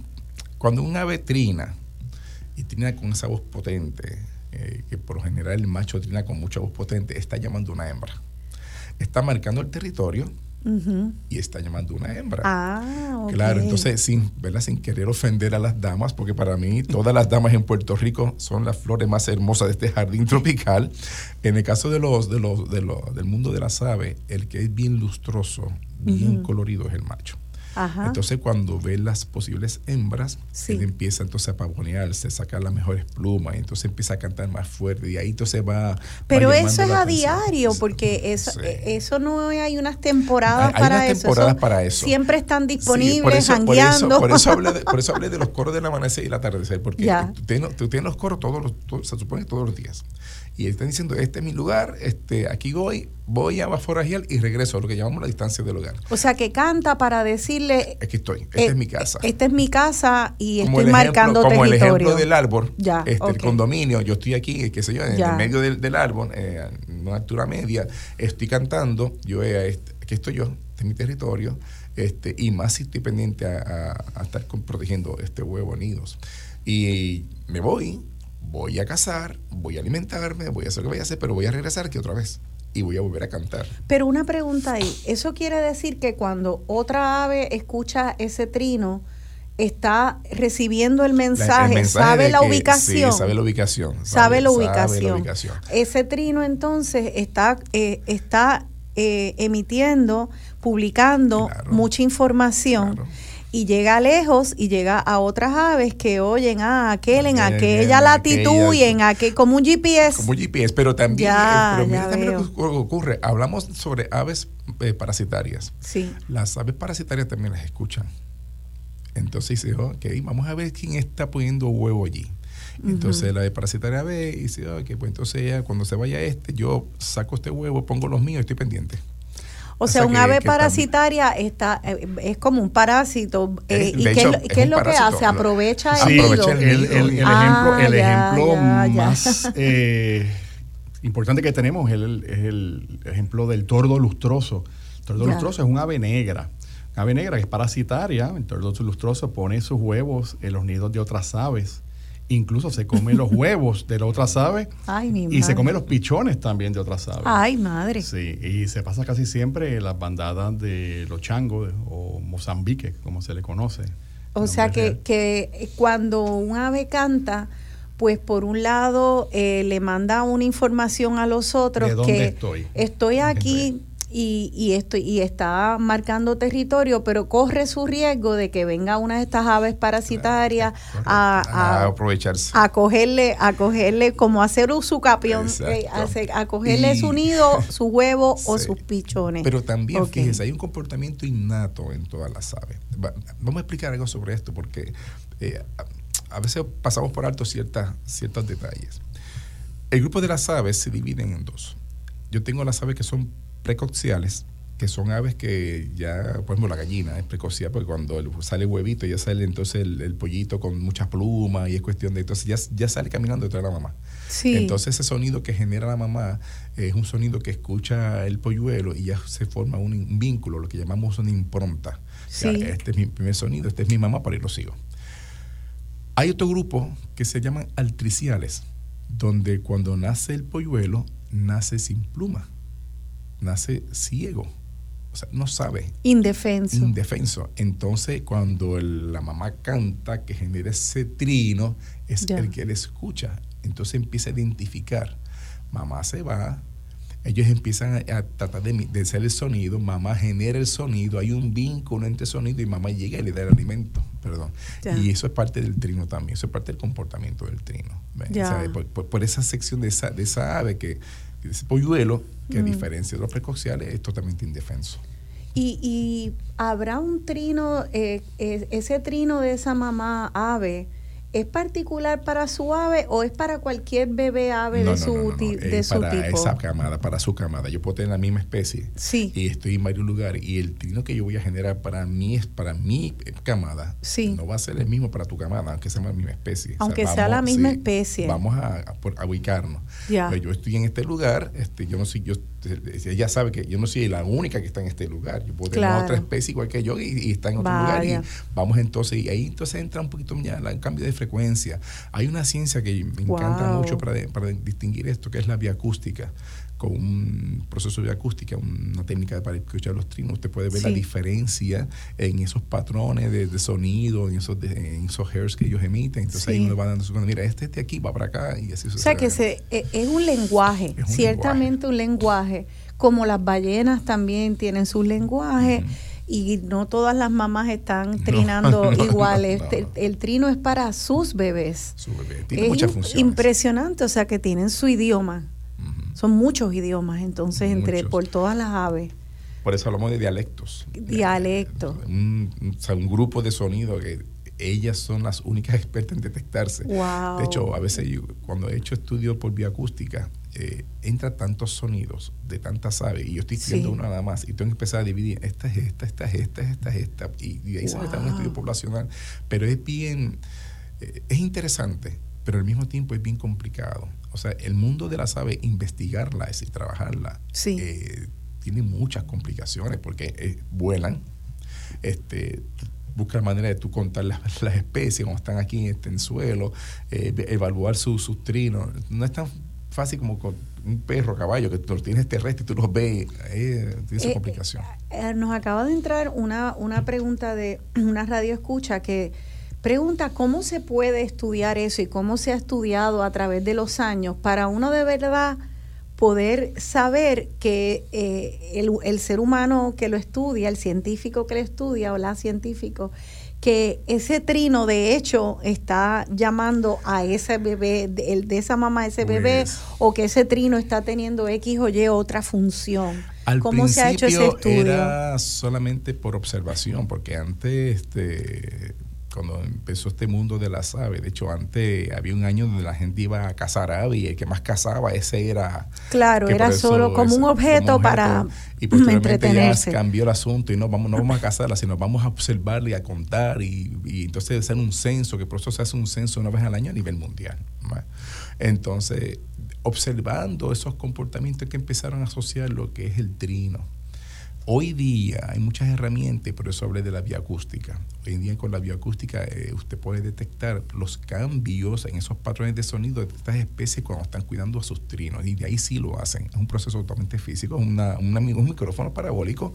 cuando un ave trina, y trina con esa voz potente, eh, que por lo general el macho trina con mucha voz potente, está llamando una hembra. Está marcando el territorio y está llamando una hembra. Ah, Claro, entonces sin, sin querer ofender a las damas, porque para mí todas las damas en Puerto Rico son las flores más hermosas de este jardín tropical. En el caso de los, de los, de los del mundo de las aves, el que es bien lustroso, bien colorido es el macho. Entonces cuando ve las posibles hembras, él empieza entonces a pavonearse, sacar las mejores plumas, y entonces empieza a cantar más fuerte y ahí entonces va... Pero eso es a diario, porque eso, e, eso no hay unas temporadas, hay, para, unas eso. temporadas para eso. Siempre están disponibles, sí, por, eso, por, eso, hablé de, *laughs* por eso hablé de los coros del amanecer y el atardecer, porque tú tienes, tú tienes, los coros todos los, se supone todos los días y están diciendo, este es mi lugar, este, aquí voy, voy a Baforagial y regreso a lo que llamamos la distancia del hogar. O sea, que canta para decirle... Aquí estoy, esta es mi casa. Esta es mi casa y estoy marcando territorio. Como el ejemplo del árbol, este, el condominio, yo estoy aquí, qué sé yo, en el medio del, árbol, eh, en una altura media, estoy cantando, yo eh, aquí estoy yo, este es mi territorio, este, y más si estoy pendiente a, a estar protegiendo este huevo nidos. Y me voy, voy a cazar, voy a alimentarme, voy a hacer lo que voy a hacer, pero voy a regresar aquí otra vez y voy a volver a cantar. Pero una pregunta ahí, ¿eso quiere decir que cuando otra ave escucha ese trino, está recibiendo el mensaje, sabe, la ubicación, sí, sabe la ubicación? Sabe, la ubicación. Ese trino entonces está, eh, está eh, emitiendo, publicando mucha información y llega lejos y llega a otras aves que oyen a ah, aquel en aquella latitud y en aquel, como un GPS. Como un GPS, pero también, eh, pero también lo que ocurre, hablamos sobre aves eh, parasitarias. Sí. Las aves parasitarias también las escuchan. Entonces dice, ok, vamos a ver quién está poniendo huevo allí. Entonces la ave parasitaria ve y dice, ok, pues entonces cuando se vaya este, yo saco este huevo, pongo los míos y estoy pendiente. O sea, un ave parasitaria está eh, es como un parásito. Eh, ¿Y qué, es, lo que hace? Aprovecha el nido. El, el, ah, ejemplo, el ejemplo más eh, importante que tenemos es el, ejemplo del tordo lustroso. El tordo lustroso es un ave negra. Un ave negra que es parasitaria. El tordo lustroso pone sus huevos en los nidos de otras aves incluso se come los *laughs* huevos de la otra ave y se come los pichones también de otras aves. Ay, madre. Sí, y se pasa casi siempre en las bandadas de los changos o Mozambique, como se le conoce. O sea que, que, cuando un ave canta, pues por un lado eh, le manda una información a los otros ¿De dónde que estoy, estoy aquí y, y, esto, y está marcando territorio, pero corre su riesgo de que venga una de estas aves parasitarias a, aprovecharse. A cogerle, a cogerle como hacer su capión, eh, a, cogerle su nido, su huevo o sus pichones. Pero también, fíjense, hay un comportamiento innato en todas las aves. vamos a explicar algo sobre esto porque eh, a veces pasamos por alto ciertas, ciertos detalles. El grupo de las aves se dividen en dos. Yo tengo las aves que son precociales, que son aves que ya, por ejemplo, la gallina es precocial porque cuando sale huevito ya sale entonces el, pollito con muchas plumas y es cuestión de, entonces ya, ya sale caminando detrás de la mamá. Entonces ese sonido que genera la mamá es un sonido que escucha el polluelo y ya se forma un, vínculo, lo que llamamos una impronta. este es mi primer sonido, este es mi mamá, para ir lo sigo. Hay otro grupo que se llaman altriciales, donde cuando nace el polluelo, nace sin pluma nace ciego. O sea, no sabe. Indefenso. Indefenso. Entonces, cuando la mamá canta, que genera ese trino, es el que él escucha. Entonces empieza a identificar. Mamá se va, ellos empiezan a, tratar de, hacer el sonido, mamá genera el sonido, hay un vínculo entre sonido y mamá llega y le da el alimento, perdón. Y eso es parte del trino también, eso es parte del comportamiento del trino. por, esa sección de esa, de esa ave que ese polluelo, que a mm. diferencia de los precociales, es totalmente indefenso. Y, y habrá un trino, eh, ese trino de esa mamá ave, ¿Es particular para su ave o es para cualquier bebé ave de, su, de su para esa camada, para su camada. Yo puedo tener la misma especie sí. y estoy en varios lugares y el trino que yo voy a generar para mí es para mi camada. No va a ser el mismo para tu camada, aunque sea la misma especie. Aunque sea la misma especie. Vamos a, ubicarnos. Pues yo estoy en este lugar, este, yo no sé, yo ella sabe que yo no soy la única que está en este lugar. Yo puedo tener otra especie igual que yo y, está en otro lugar. Y vamos entonces, y ahí entonces entra un poquito ya el cambio de frecuencia. Hay una ciencia que me encanta mucho para, para distinguir esto, que es la bioacústica con un proceso de acústica, una técnica para escuchar los trinos, usted puede ver la diferencia en esos patrones de, sonido, en esos, en esos hairs que ellos emiten. Entonces ahí uno va dando su mira, este de aquí va para acá y así O sea que se, e, es un lenguaje, ciertamente un lenguaje, como las ballenas también tienen sus lenguajes. Y no todas las mamás están *laughs* trinando iguales. El, trino es para sus bebés. Su bebé. Tiene muchas funciones. Impresionante, o sea que tienen su idioma. Son muchos idiomas, entonces, entre por todas las aves. Por eso hablamos de dialectos. Dialectos. Un, un grupo de sonidos que ellas son las únicas *laughs* expertas en detectarse. De hecho, a veces cuando he hecho estudios por bioacústica, eh, entra tantos sonidos de tantas aves y yo estoy viendo una nada más y tengo que empezar a dividir, esta es esta, esta es esta, esta es esta, y, y ahí se está un estudio poblacional. Pero es bien, eh, es interesante, pero al mismo tiempo es bien complicado. O sea, el mundo de las aves, investigarla, es decir, trabajarla, eh, tiene muchas complicaciones porque vuelan, este, buscar manera de tú contar las, especies como están aquí este, en el suelo, evaluar sus trinos. No es tan fácil como con un perro, caballo, que tú los tienes terrestre y tú los ves, eh, tiene esa eh, complicación. Eh, nos acaba de entrar una, una pregunta de *clears throat* una radio escucha que pregunta cómo se puede estudiar eso y cómo se ha estudiado a través de los años para uno de verdad poder saber que el, el ser humano que lo estudia, el científico que lo estudia o la científico, que ese trino de hecho está llamando a ese bebé, de, de esa mamá a ese bebé, pues o que ese trino está teniendo X o Y otra función. ¿Cómo se ha hecho ese estudio? Era solamente por observación, porque antes este, cuando empezó este mundo de las aves. De hecho, antes había un año donde la gente iba a cazar aves y el que más cazaba, ese era... Claro, era solo como, un objeto para y posteriormente ya cambió el asunto y no vamos, no vamos a cazarla, sino vamos a observarla y a contar y, y entonces hacer un censo, que por eso se hace un censo una vez al año a nivel mundial. Entonces, observando esos comportamientos que empezaron a asociar lo que es el trino, Hoy día hay muchas herramientas, por eso hablé de la bioacústica. Hoy en día con la bioacústica eh, usted puede detectar los cambios en esos patrones de sonido de estas especies cuando están cuidando a sus trinos. Y de ahí sí lo hacen. Es un proceso totalmente físico, una, un micrófono parabólico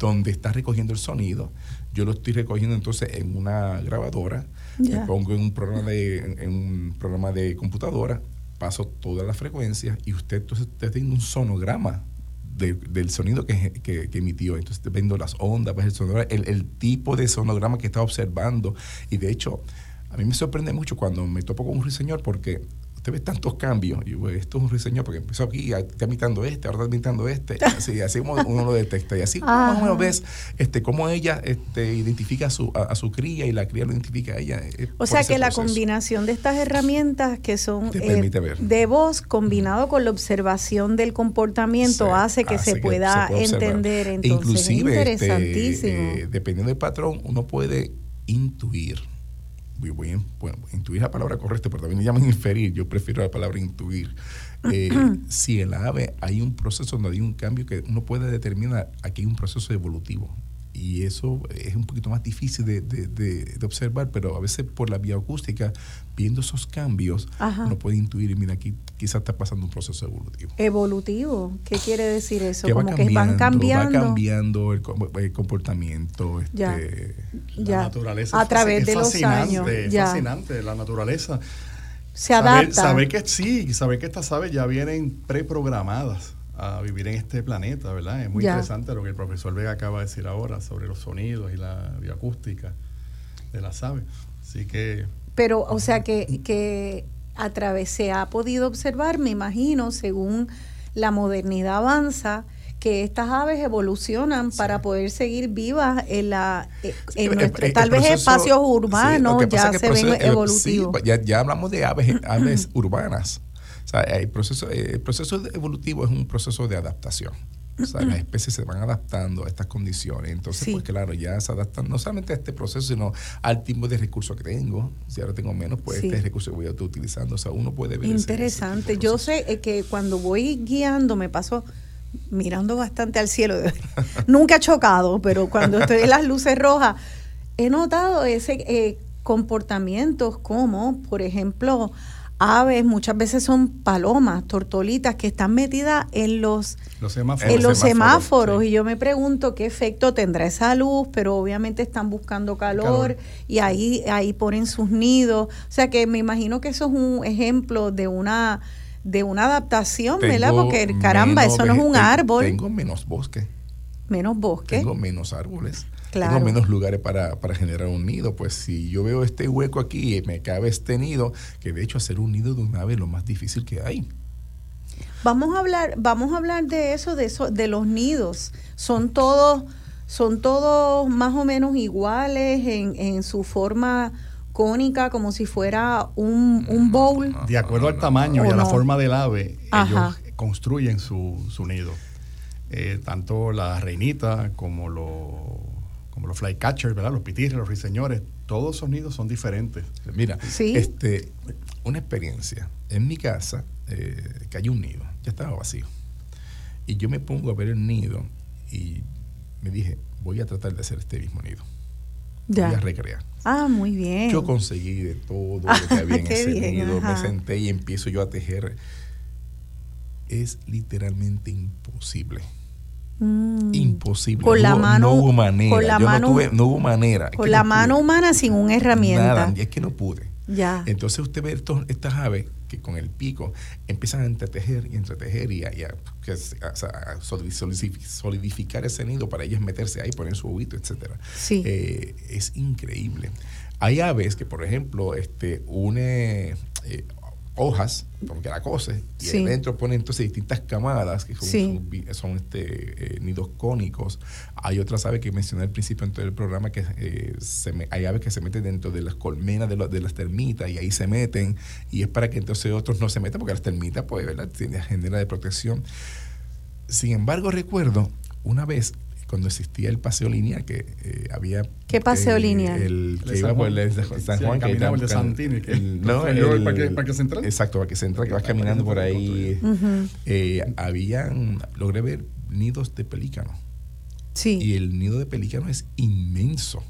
donde está recogiendo el sonido. Yo lo estoy recogiendo entonces en una grabadora, me pongo en un programa de, en un programa de computadora, paso todas las frecuencias y usted entonces está teniendo un sonograma del sonido que, que, emitió. Entonces, viendo las ondas, pues, el, el, tipo de sonograma que está observando. Y de hecho, a mí me sorprende mucho cuando me topo con un ruiseñor porque usted ve tantos cambios. Y bueno, esto es un ruiseñor porque empezó aquí, está imitando este, ahora está imitando este. Así, así uno lo detecta. Y así más o menos ves este, cómo ella este, identifica a su, a, su cría y la cría lo identifica a ella. Eh, o sea que la combinación de estas herramientas que son eh, de voz combinado con la observación del comportamiento hace que se pueda entender. Entonces, Inclusive, este, interesantísimo. Eh, dependiendo del patrón, uno puede intuir voy, a, bueno, intuir la palabra correcta, pero también le llaman inferir, yo prefiero la palabra intuir. Eh, *clears throat* si el ave hay un proceso donde hay un cambio que uno puede determinar, aquí hay un proceso evolutivo y eso es un poquito más difícil de, de, observar, pero a veces por la vía acústica, viendo esos cambios, uno puede intuir, mira, aquí quizás está pasando un proceso evolutivo. ¿Evolutivo? ¿Qué quiere decir eso? Como que van cambiando. Va cambiando el, comportamiento. Este, La naturaleza. A través de los años. Es fascinante, la naturaleza. Se adapta. Saber, que sí, saber que estas aves ya vienen preprogramadas a vivir en este planeta, ¿verdad? Es muy interesante lo que el profesor Vega acaba de decir ahora sobre los sonidos y la bioacústica de las aves. Así que... Pero, o sea, que, que a través se ha podido observar, me imagino, según la modernidad avanza, que estas aves evolucionan para poder seguir vivas en la eh, en nuestro, tal vez espacios urbanos ya se ven evolutivos. ya, ya, hablamos de aves, *clears throat* aves urbanas el proceso, el proceso evolutivo es un proceso de adaptación. O sea, las especies se van adaptando a estas condiciones. Entonces, pues claro, ya se adaptan no solamente a este proceso, sino al tipo de recursos que tengo. Si ahora tengo menos, pues este recurso que voy a estar utilizando. O sea, uno puede ver. Interesante. Yo sé eh, que cuando voy guiando me paso mirando bastante al cielo. Nunca he chocado, pero cuando estoy en las luces rojas, he notado ese eh, comportamientos como, por ejemplo, aves, muchas veces son palomas, tortolitas que están metidas en los, semáforos, en los semáforos, y yo me pregunto qué efecto tendrá esa luz, pero obviamente están buscando calor, y ahí ahí ponen sus nidos, o sea que me imagino que eso es un ejemplo de una de una adaptación, ¿verdad? Porque caramba, eso no es un árbol. Tengo menos bosque. Menos bosque. Tengo menos árboles. Tengo menos lugares para, para, generar un nido. Pues si yo veo este hueco aquí y me cabe este nido, que de hecho hacer un nido de un ave es lo más difícil que hay. Vamos a hablar, vamos a hablar de eso, de eso, de los nidos. Son todos, son todos más o menos iguales en, en su forma cónica, como si fuera un, un bowl. De acuerdo al tamaño y a la forma del ave, ellos construyen su, su nido. Eh, tanto la reinita como los como los flycatchers, ¿verdad? Los pitirres, los ruiseñores, todos esos nidos son diferentes. Mira, este, una experiencia. En mi casa eh, cayó un nido, ya estaba vacío. Y yo me pongo a ver el nido y me dije, voy a tratar de hacer este mismo nido. Ya. Voy a recrear. Ah, muy bien. Yo conseguí de todo lo *laughs* que había en ese nido, me senté y empiezo yo a tejer. Es literalmente imposible. Mm. Imposible. Con la mano, no hubo manera. Con la mano, no, hubo manera. Con la mano humana sin una herramienta. Nada, y es que no pude. Ya. Entonces usted ve estas aves que con el pico empiezan a entretejer y entretejer y a, solidificar ese nido para ellas meterse ahí, poner su huevito, etcétera. Sí. Eh, es increíble. Hay aves que, por ejemplo, este, une eh, hojas, porque la cose, y dentro pone entonces distintas camadas, que son, este, eh, nidos cónicos. Hay otras aves que mencioné al principio del programa, que eh, hay aves que se meten dentro de las colmenas de, de, las termitas y ahí se meten, y es para que entonces otros no se metan, porque las termitas, pues, ¿verdad? Tiene genera de protección. Sin embargo, recuerdo una vez cuando existía el paseo lineal que eh, había ¿Qué paseo lineal? El que iba por el de San Juan, *laughs* que el de Santini, no, el, parque, parque, central. Exacto, parque central, que vas caminando por ahí. eh, habían, logré ver nidos de pelícano. Sí. Y el nido de pelícano es inmenso.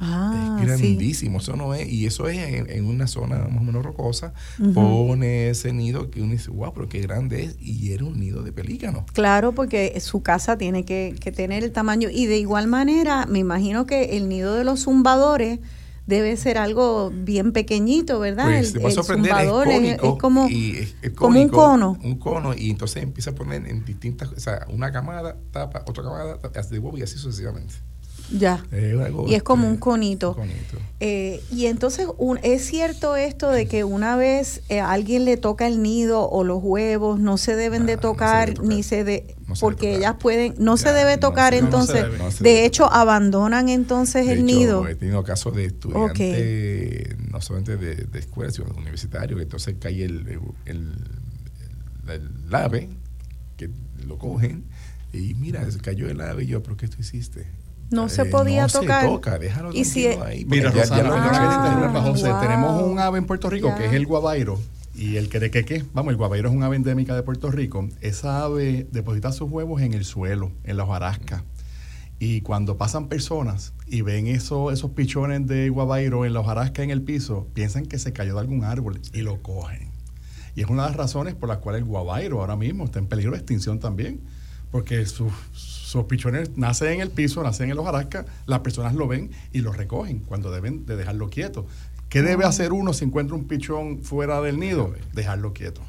Ah, es grandísimo, eso no es, y eso es en, una zona más o menos rocosa, pone ese nido que uno dice, wow, pero qué grande es, y era un nido de pelícano. Claro, porque su casa tiene que, tener el tamaño, y de igual manera, me imagino que el nido de los zumbadores debe ser algo bien pequeñito, ¿verdad? Pues, el, zumbador es, como, como un cono. Un cono, y entonces empieza a poner en distintas, o sea, una camada, tapa, otra camada, hace de huevo y así sucesivamente. Ya. y es como un conito. Eh, y entonces, ¿es cierto esto de que una vez eh, alguien le toca el nido o los huevos, no se deben de tocar, ni se de... porque ellas pueden, no se debe tocar entonces, de hecho abandonan entonces el nido. He tenido casos de estudiantes, no solamente de, de escuelas, sino de universitarios, que entonces cae el, el, el, ave, que lo cogen, y mira, cayó el ave, y yo, ¿pero qué tú hiciste? No se podía no tocar. Se toca, déjalo y si ahí. Mira, Rosana, tenemos un ave en Puerto Rico que es el guabairo. Y el querequeque, vamos, el guabairo es un ave endémica de Puerto Rico. Esa ave deposita sus huevos en el suelo, en la hojarasca. Y cuando pasan personas y ven eso, esos pichones de guabairo en la hojarasca en el piso, piensan que se cayó de algún árbol y lo cogen. Y es una de las razones por las cuales el guabairo ahora mismo está en peligro de extinción también. Porque sus sus pichones nacen en el piso, nacen en los hojarasca, las personas lo ven y lo recogen cuando deben de dejarlo quieto. ¿Qué debe ah. hacer uno si encuentra un pichón fuera del nido? Dejarlo quieto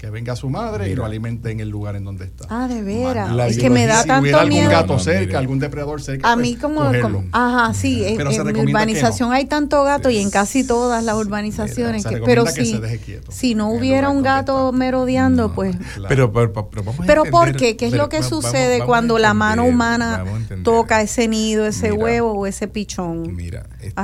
que venga su madre y lo alimente en el lugar en donde está. Ah, de veras. Es que me da tanto miedo. Si algún gato cerca, algún depredador cerca. A mí pues, como, ajá, sí, en, mi urbanización hay tanto gato y en casi todas las urbanizaciones, que, pero si, si no hubiera un gato merodeando, pues Pero pero, pero, vamos a pero ¿por qué? ¿Qué es lo que sucede cuando la mano humana toca ese nido, ese huevo o ese pichón? Mira, este,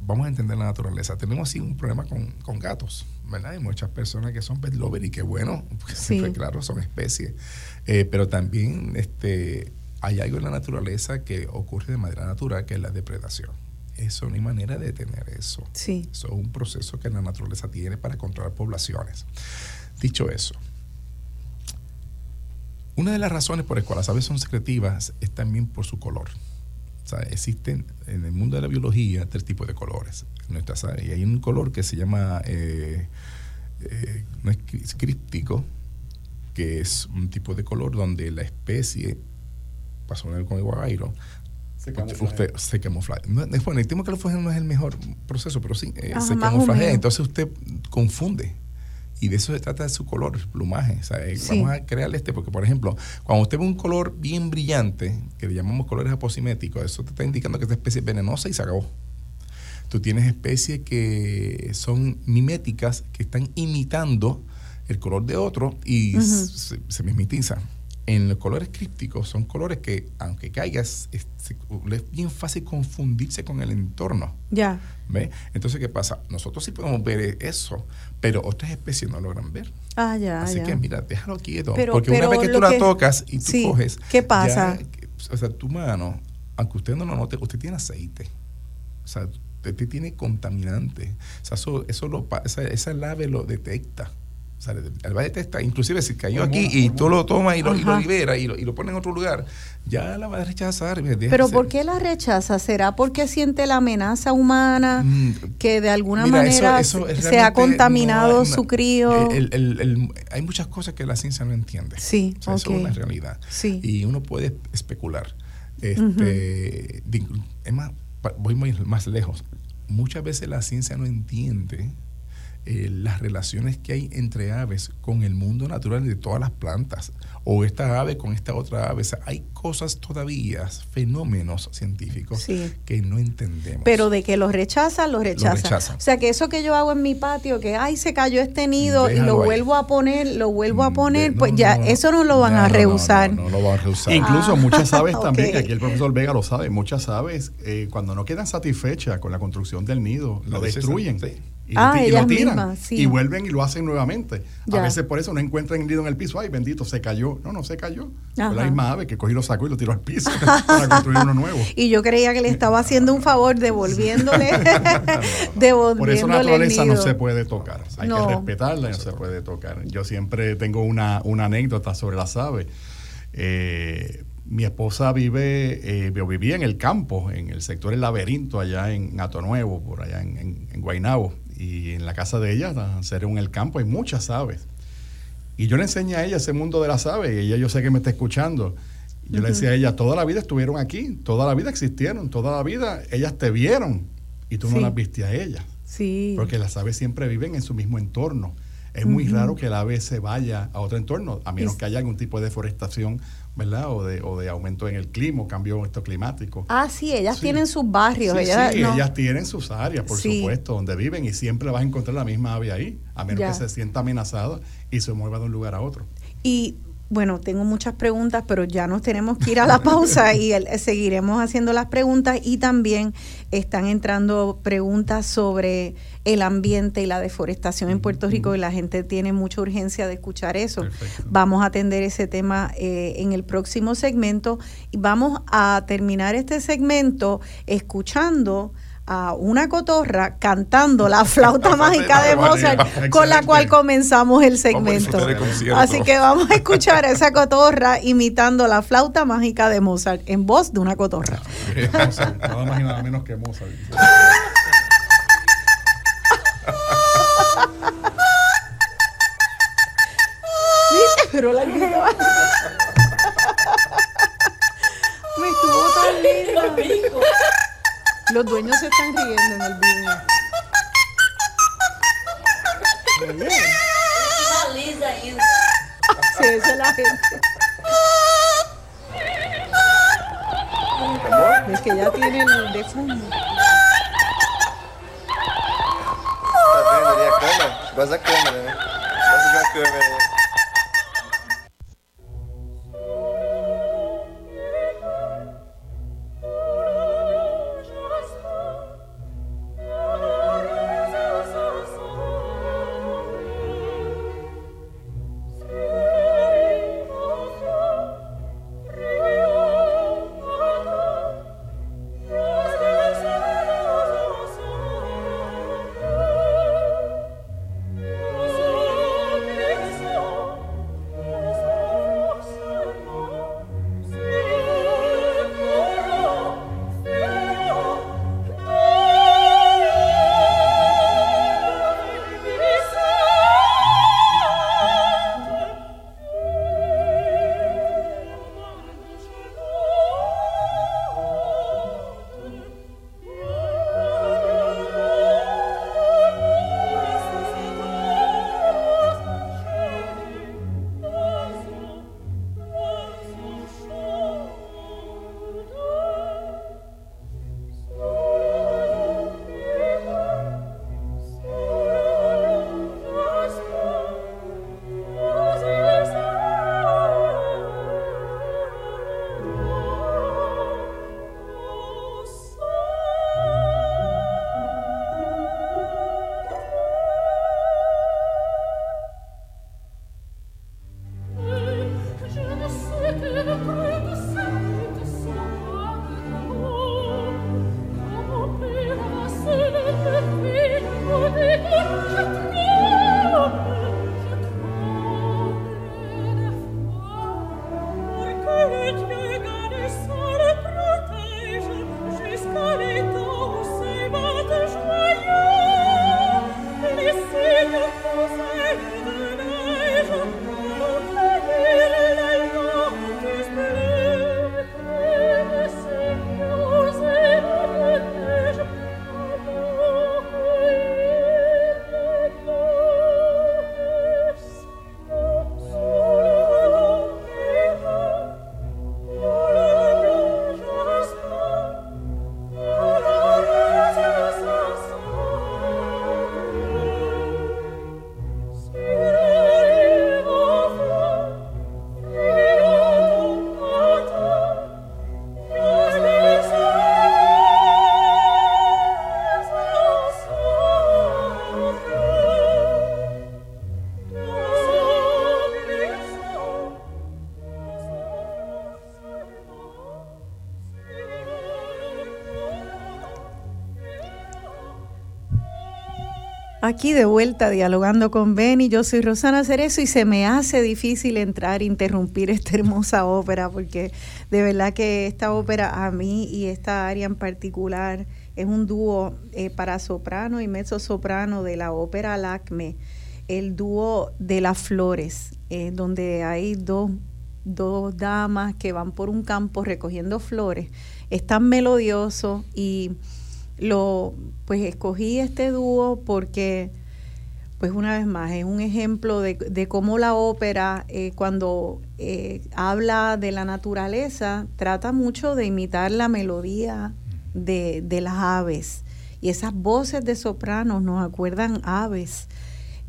vamos a entender la naturaleza. Tenemos así un problema con, con gatos ¿verdad? Hay muchas personas que son pet lover y que bueno, siempre claro, son especies. Eh, pero también este, hay algo en la naturaleza que ocurre de manera natural, que es la depredación. Eso no hay manera de detener eso. Sí. Eso es un proceso que la naturaleza tiene para controlar poblaciones. Dicho eso, una de las razones por las cuales las aves son secretivas es también por su color. O sea, existen en el mundo de la biología tres tipos de colores. Y hay un color que se llama, eh, eh, no es críptico, que es un tipo de color donde la especie, pasó con el guagairo, se camufla. se camufla. bueno, el tema que no es el mejor proceso, pero sí, eh, se camuflajea. Entonces usted confunde Y de eso se trata de su color, el plumaje. Eh, vamos a crear este, porque por ejemplo, cuando usted ve un color bien brillante, que le llamamos colores aposiméticos, eso te está indicando que esta especie es venenosa y se acabó. Tú tienes especies que son miméticas, que están imitando el color de otro y se, se mimetizan en los colores crípticos son colores que, aunque caigas, es, bien fácil confundirse con el entorno. Ya. ¿Ve? Entonces, ¿qué pasa? Nosotros sí podemos ver eso, pero otras especies no logran ver. Ah, ya. Así que, mira, déjalo quieto. porque una vez que tú la tocas y tú coges. ¿Qué pasa? o sea, tu mano, aunque usted no lo note, usted tiene aceite. O sea, usted tiene contaminante. O sea, eso, eso lo, esa, esa lave lo detecta. O sea, el valle está, inclusive si cayó aquí y tú lo tomas y lo, y lo libera y lo, y lo pones en otro lugar, ya la va a rechazar. Pero ¿por qué la rechaza? ¿Será porque siente la amenaza humana mm, que de alguna manera se ha contaminado su crío? hay muchas cosas que la ciencia no entiende. Sí, Eso es una realidad. Sí. Y uno puede especular. Este, Es más, voy más lejos. Muchas veces la ciencia no entiende eh, las relaciones que hay entre aves con el mundo natural de todas las plantas, o esta ave con esta otra ave. hay cosas todavía, fenómenos científicos que no entendemos. Pero de que los rechazan, los rechazan. O sea, que eso que yo hago en mi patio, que ay, se cayó este nido y lo vuelvo a poner, lo vuelvo a mm, poner, pues ya, eso no lo van a rehusar. No, lo van a rehusar. Incluso ah, muchas aves *laughs* también, aquí el profesor Vega lo sabe, muchas aves, eh, cuando no quedan satisfechas con la construcción del nido, lo, destruyen y, ah, lo, tiran y vuelven y lo hacen nuevamente. A veces por eso no encuentran el nido en el piso. Ay, bendito, se cayó. No, no se cayó. Fue la misma ave que cogí lo sacó y lo tiró al piso *laughs* para construir uno nuevo. Y yo creía que le estaba haciendo un favor devolviéndole. *laughs* por eso la naturaleza no se puede tocar. Hay que respetarla y no se puede tocar. Yo siempre tengo una, una anécdota sobre las aves. Eh, mi esposa vive, eh, vivía en el campo, en el sector El Laberinto, allá en Ato Nuevo, por allá en, en, en Guaynabo y en la casa de ella, en el campo, hay muchas aves. Y yo le enseñé a ella ese mundo de las aves, y ella yo sé que me está escuchando. Yo le decía a ella, toda la vida estuvieron aquí, toda la vida existieron, toda la vida ellas te vieron y tú no las viste a ellas. Sí. Porque las aves siempre viven en su mismo entorno. Es muy raro que el ave se vaya a otro entorno, a menos que haya algún tipo de deforestación ¿verdad? O de, o de aumento en el clima, cambio esto climático. Ah, sí, ellas tienen sus barrios. Sí, ellas, sí, ellas tienen sus áreas, por supuesto, donde viven y siempre vas a encontrar la misma ave ahí, a menos que se sienta amenazada y se mueva de un lugar a otro. Y bueno, tengo muchas preguntas, pero ya nos tenemos que ir a la pausa y seguiremos haciendo las preguntas y también están entrando preguntas sobre el ambiente y la deforestación en Puerto Rico y la gente tiene mucha urgencia de escuchar eso. Vamos a atender ese tema eh, en el próximo segmento y vamos a terminar este segmento escuchando a una cotorra cantando la flauta *laughs* mágica de Mozart con la cual comenzamos el segmento. Así que vamos a escuchar a esa cotorra imitando la flauta mágica de Mozart en voz de una cotorra. nada más y nada menos que Mozart. Pero la Me estuvo tan lindo. Los dueños se están riendo en el video. Sí, esa es la gente. Es que ya tiene el de fondo. Vas a câmera, Vas a câmera. Aquí de vuelta dialogando con Benny, yo soy Rosana Cerezo y se me hace difícil entrar e interrumpir esta hermosa ópera porque de verdad que esta ópera a mí y esta área en particular es un dúo eh, para soprano y mezzo soprano de la ópera Lacme, el dúo de las flores, eh, donde hay dos, dos damas que van por un campo recogiendo flores. Es tan melodioso y lo pues escogí este dúo porque pues una vez más es un ejemplo de, de cómo la ópera eh, cuando eh, habla de la naturaleza trata mucho de imitar la melodía de, de, las aves. Y esas voces de sopranos nos acuerdan aves.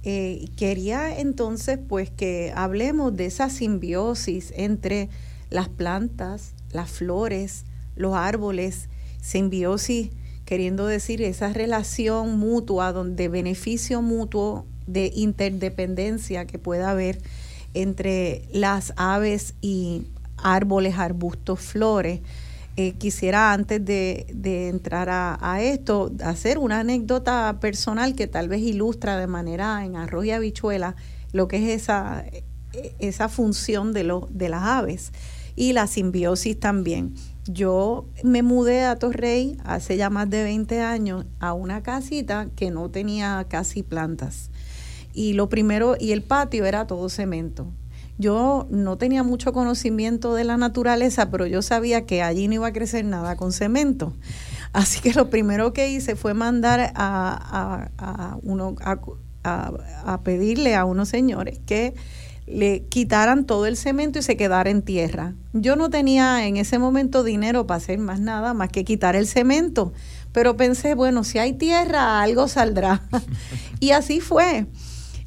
Eh, quería entonces pues que hablemos de esa simbiosis entre las plantas las flores los árboles simbiosis queriendo decir esa relación mutua, de beneficio mutuo, de interdependencia que pueda haber entre las aves y árboles, arbustos, flores. Eh, quisiera antes de, entrar a, esto hacer una anécdota personal que tal vez ilustra de manera en arroz y habichuela lo que es esa, esa función de, lo, de las aves y la simbiosis también. Yo me mudé a Torrey hace ya más de 20 años a una casita que no tenía casi plantas. Y lo primero, y el patio era todo cemento. Yo no tenía mucho conocimiento de la naturaleza, pero yo sabía que allí no iba a crecer nada con cemento. Así que lo primero que hice fue mandar a, a, uno, a pedirle a unos señores que le quitaran todo el cemento y se quedara en tierra. Yo no tenía en ese momento dinero para hacer más nada más que quitar el cemento, pero pensé, bueno, si hay tierra, algo saldrá. *laughs* y así fue.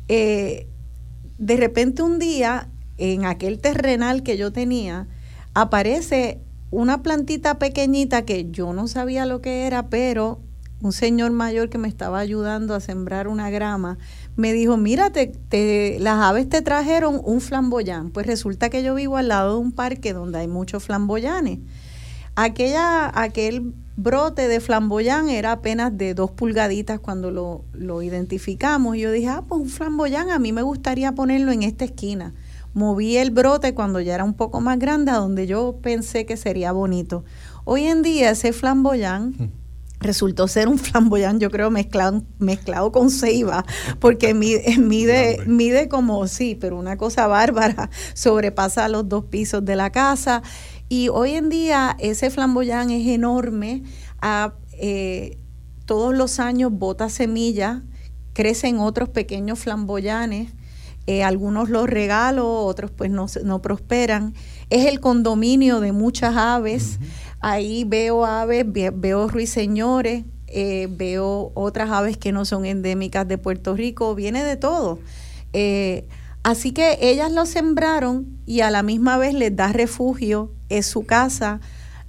Eh, de repente un día, en aquel terrenal que yo tenía, aparece una plantita pequeñita que yo no sabía lo que era, pero un señor mayor que me estaba ayudando a sembrar una grama, me dijo, mira, las aves te trajeron un flamboyán. Pues resulta que yo vivo al lado de un parque donde hay muchos flamboyanes. Aquella, aquel brote de flamboyán era apenas de dos pulgaditas cuando lo, lo identificamos. Y yo dije, ah, pues un flamboyán, a mí me gustaría ponerlo en esta esquina. Moví el brote cuando ya era un poco más grande, a donde yo pensé que sería bonito. Hoy en día ese flamboyán resultó ser un flamboyán, yo creo, mezclado, mezclado con ceiba, porque mide, mide, mide como, sí, pero una cosa bárbara, sobrepasa los dos pisos de la casa. Y hoy en día ese flamboyán es enorme, eh, todos los años bota semillas, crecen otros pequeños flamboyanes, eh, algunos los regalo, otros pues no, no prosperan. Es el condominio de muchas aves. Ahí veo aves, veo ruiseñores, eh, veo otras aves que no son endémicas de Puerto Rico, viene de todo. Eh, así que ellas lo sembraron y a la misma vez les da refugio, es su casa.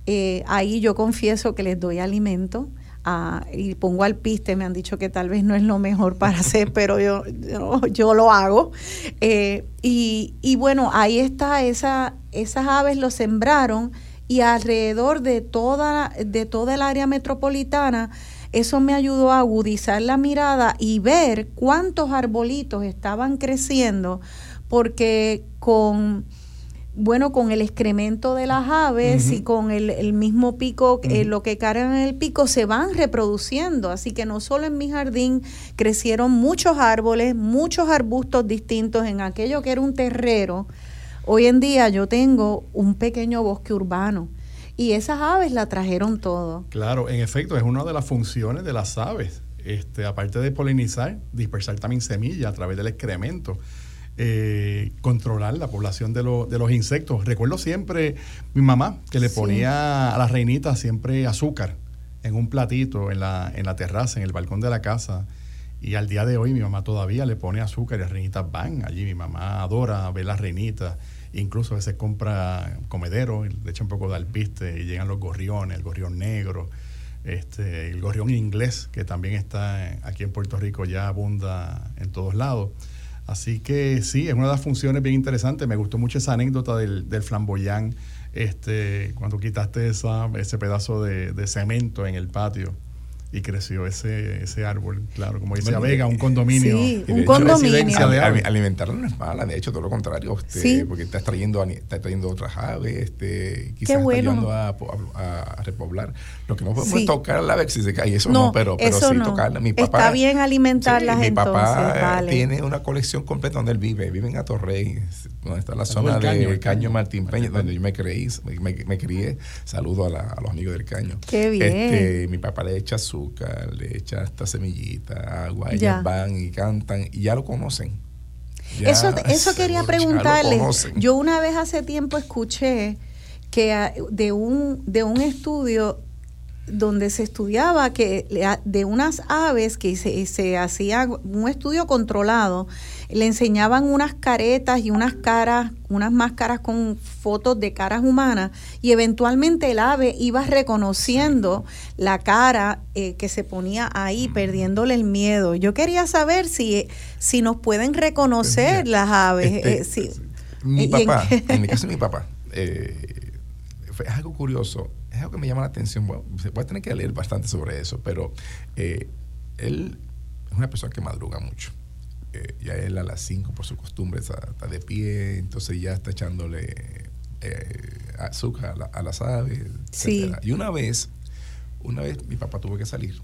Eh, ahí yo confieso que les doy alimento. Ah, y pongo al piste, me han dicho que tal vez no es lo mejor para hacer, *laughs* pero yo, yo, lo hago. y, y, bueno, ahí está, esa, esas aves lo sembraron y alrededor de toda, de toda el área metropolitana, eso me ayudó a agudizar la mirada y ver cuántos arbolitos estaban creciendo, porque con bueno, con el excremento de las aves y con el, mismo pico, eh, lo que cargan en el pico, se van reproduciendo. Así que no solo en mi jardín crecieron muchos árboles, muchos arbustos distintos en aquello que era un terrero, Hoy en día yo tengo un pequeño bosque urbano y esas aves la trajeron todo. Claro, en efecto, es una de las funciones de las aves. Este, aparte de polinizar, dispersar también semillas a través del excremento. Eh, controlar la población de, de, los insectos. Recuerdo siempre mi mamá que le ponía a las reinitas siempre azúcar en un platito en la, en la terraza, en el balcón de la casa. Y al día de hoy mi mamá todavía le pone azúcar y las reinitas van allí. Mi mamá adora ver las reinitas. Incluso a veces compra comedero, le echa un poco de alpiste y llegan los gorriones, el gorrión negro, este, el gorrión inglés, que también está aquí en Puerto Rico, ya abunda en todos lados. Así que sí, es una de las funciones bien interesantes. Me gustó mucho esa anécdota del, del flamboyán, este, cuando quitaste esa, ese pedazo de, de cemento en el patio y creció ese, ese árbol, claro, como dice Vega, un condominio. Sí, un condominio. alimentarlo no es mala, de hecho, todo lo contrario, este, porque estás trayendo, estás trayendo otras aves, este, quizás está ayudando a, a, repoblar. Lo que no podemos tocar la vez si se cae, eso no, pero, pero sí tocarla. Mi papá, está bien alimentarlas mi entonces, papá tiene una colección completa donde él vive, vive en Atorrey, donde está la zona del Caño, Martín Peña, donde yo me, creí, me, crié. Saludo a, los amigos del Caño. Qué bien. Este, mi papá le echa su le echa esta semillita, agua, ellas van y cantan y ya lo conocen. eso eso quería preguntarle. Yo una vez hace tiempo escuché que de un, de un estudio donde se estudiaba que de unas aves que se, se hacía un estudio controlado, le enseñaban unas caretas y unas caras, unas máscaras con fotos de caras humanas y eventualmente el ave iba reconociendo la cara eh, que se ponía ahí, perdiéndole el miedo. Yo quería saber si, si nos pueden reconocer las aves. Este, eh, mi papá, en, mi caso mi papá, eh, fue algo curioso es algo que me llama la atención. Bueno, se puede tener que leer bastante sobre eso, pero eh, él es una persona que madruga mucho. Eh, ya él a las 5 por su costumbre está, de pie, entonces ya está echándole eh, azúcar a, las aves. Sí. Y una vez, una vez mi papá tuvo que salir.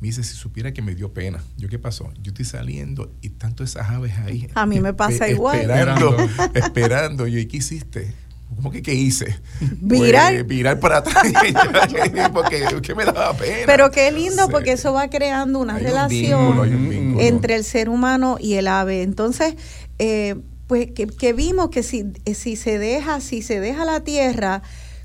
Me dice, si supiera que me dio pena. ¿Yo qué pasó? Yo estoy saliendo y tanto esas aves ahí. A mí me pasa igual. Esperando, *laughs* esperando. Yo, ¿y qué hiciste? ¿Cómo que qué hice? Virar. Pues, virar para atrás. *laughs* porque ¿qué me daba pena. Pero qué lindo porque eso va creando una relación entre el ser humano y el ave. Entonces, eh, pues que, vimos que si, si se deja, si se deja la tierra,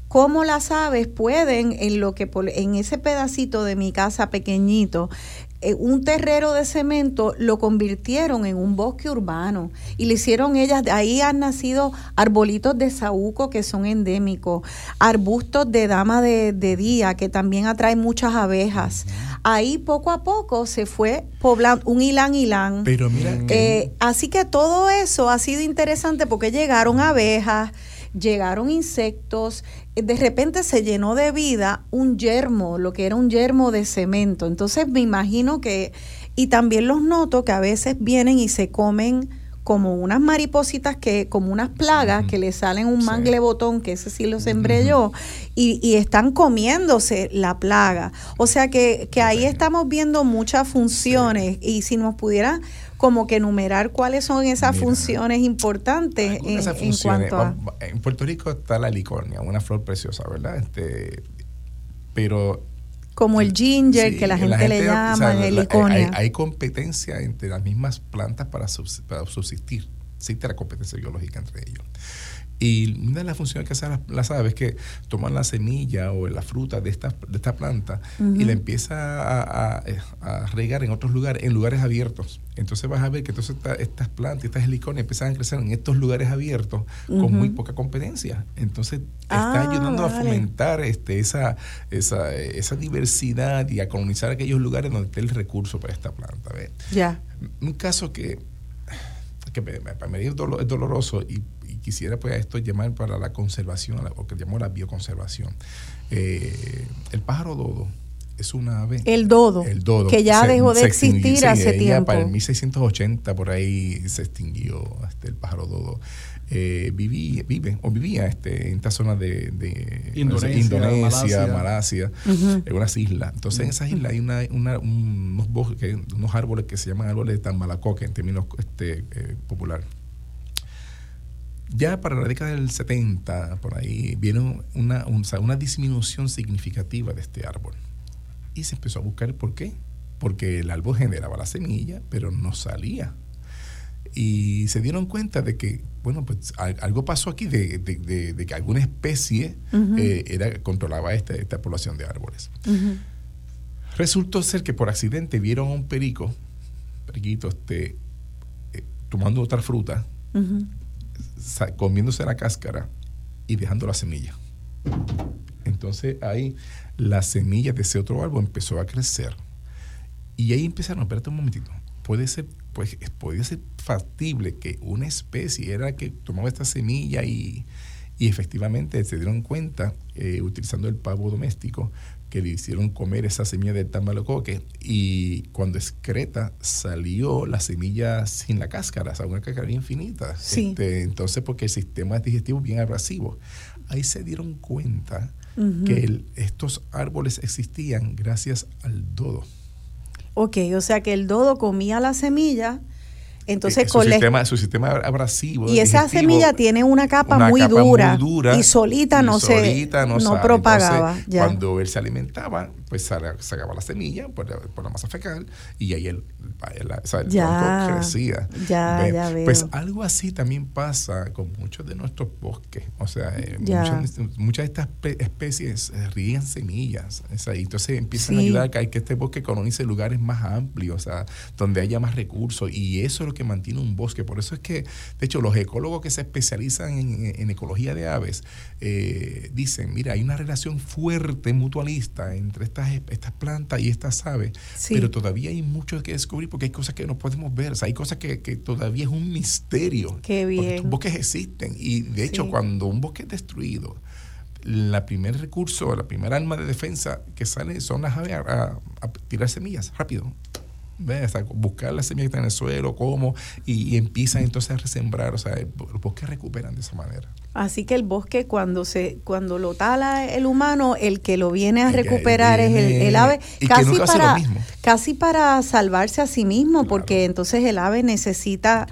cómo las aves pueden en lo que en ese pedacito de mi casa pequeñito eh, un terrero de cemento lo convirtieron en un bosque urbano y le hicieron ellas, ahí han nacido arbolitos de saúco que son endémicos, arbustos de dama de, día que también atraen muchas abejas. Ahí poco a poco se fue poblando un hilán hilán. Pero mira eh, así que todo eso ha sido interesante porque llegaron abejas, llegaron insectos, de repente se llenó de vida un yermo, lo que era un yermo de cemento. Entonces me imagino que, y también los noto que a veces vienen y se comen como unas maripositas que, como unas plagas que le salen un mangle botón, que ese sí lo sembré yo, y, y, están comiéndose la plaga. O sea que, que ahí estamos viendo muchas funciones y si nos pudiera como que enumerar cuáles son esas funciones importantes en, cuanto a... En Puerto Rico está la licornia, una flor preciosa, ¿verdad? Este, pero... Como el ginger, que la gente, le llama, el licornia. Hay, competencia entre las mismas plantas para subsistir. Existe la competencia biológica entre ellos. Y una de las funciones que hacen las, aves es que toman la semilla o la fruta de esta, de esta planta y la empieza a, regar en otros lugares, en lugares abiertos. Entonces vas a ver que entonces estas plantas, estas helicones empiezan a crecer en estos lugares abiertos con muy poca competencia. Entonces está ah, ayudando a fomentar este, esa, esa, esa, diversidad y a colonizar aquellos lugares donde esté el recurso para esta planta. Ya. Un caso que, que para mí es doloroso y quisiera pues esto llamar para la conservación, o que llamamos la bioconservación. Eh, el pájaro dodo es una ave. El dodo. El dodo. Que ya dejó de existir hace tiempo. Para el 1680 por ahí se extinguió este, el pájaro dodo. Eh, vive o vivía este, en esta zona de, Indonesia, Malasia, en unas islas. Entonces, en esas islas hay una, unos, bosques, unos árboles que se llaman árboles de tambalacoque en términos este, eh, populares ya para la década del 70, por ahí, viene una, una disminución significativa de este árbol. Y se empezó a buscar por qué. Porque el árbol generaba la semilla, pero no salía. Y se dieron cuenta de que, bueno, pues algo pasó aquí, de, de, que alguna especie eh, era, controlaba esta, esta población de árboles. Resultó ser que por accidente vieron a un perico, periquito, este, eh, tomando otra fruta, comiéndose la cáscara y dejando la semilla. Entonces ahí la semilla de ese otro árbol empezó a crecer. Y ahí empezaron, espérate un momentito, puede ser, pues, puede ser factible que una especie era que tomaba esta semilla y, y efectivamente se dieron cuenta, eh, utilizando el pavo doméstico, que le hicieron comer esa semilla del tambalocoque y cuando excreta salió la semilla sin la cáscara, o sea, una cáscara infinita. Sí. Este, entonces, porque el sistema digestivo es bien abrasivo. Ahí se dieron cuenta que estos árboles existían gracias al dodo. Ok, o sea que el dodo comía la semilla entonces, eh, su, sistema, su sistema abrasivo. Y esa semilla tiene una capa, muy, dura, y solita no se no, propagaba. Cuando él se alimentaba, pues sacaba la semilla por, la masa fecal y ahí el, ya, crecía. Ya, ya veo. Pues algo así también pasa con muchos de nuestros bosques. O sea, eh, muchas, de estas especies eh, ríen semillas. entonces empiezan a ayudar a que este bosque colonice lugares más amplios, o sea, donde haya más recursos. Y eso es lo que mantiene un bosque. Por eso es que, de hecho, los ecólogos que se especializan en, ecología de aves eh, dicen, mira, hay una relación fuerte, mutualista entre estas, estas plantas y estas aves, pero todavía hay mucho que descubrir porque hay cosas que no podemos ver, hay cosas que, todavía es un misterio. Qué bien. Los bosques existen y, de hecho, cuando un bosque es destruido, la primer recurso, la primera arma de defensa que sale son las aves a tirar semillas rápido buscar la semilla que está en el suelo, cómo, y, empiezan entonces a resembrar, o sea, los bosques recuperan de esa manera. Así que el bosque cuando se cuando lo tala el humano, el que lo viene a recuperar es el, ave, casi para casi para salvarse a sí mismo, porque entonces el ave necesita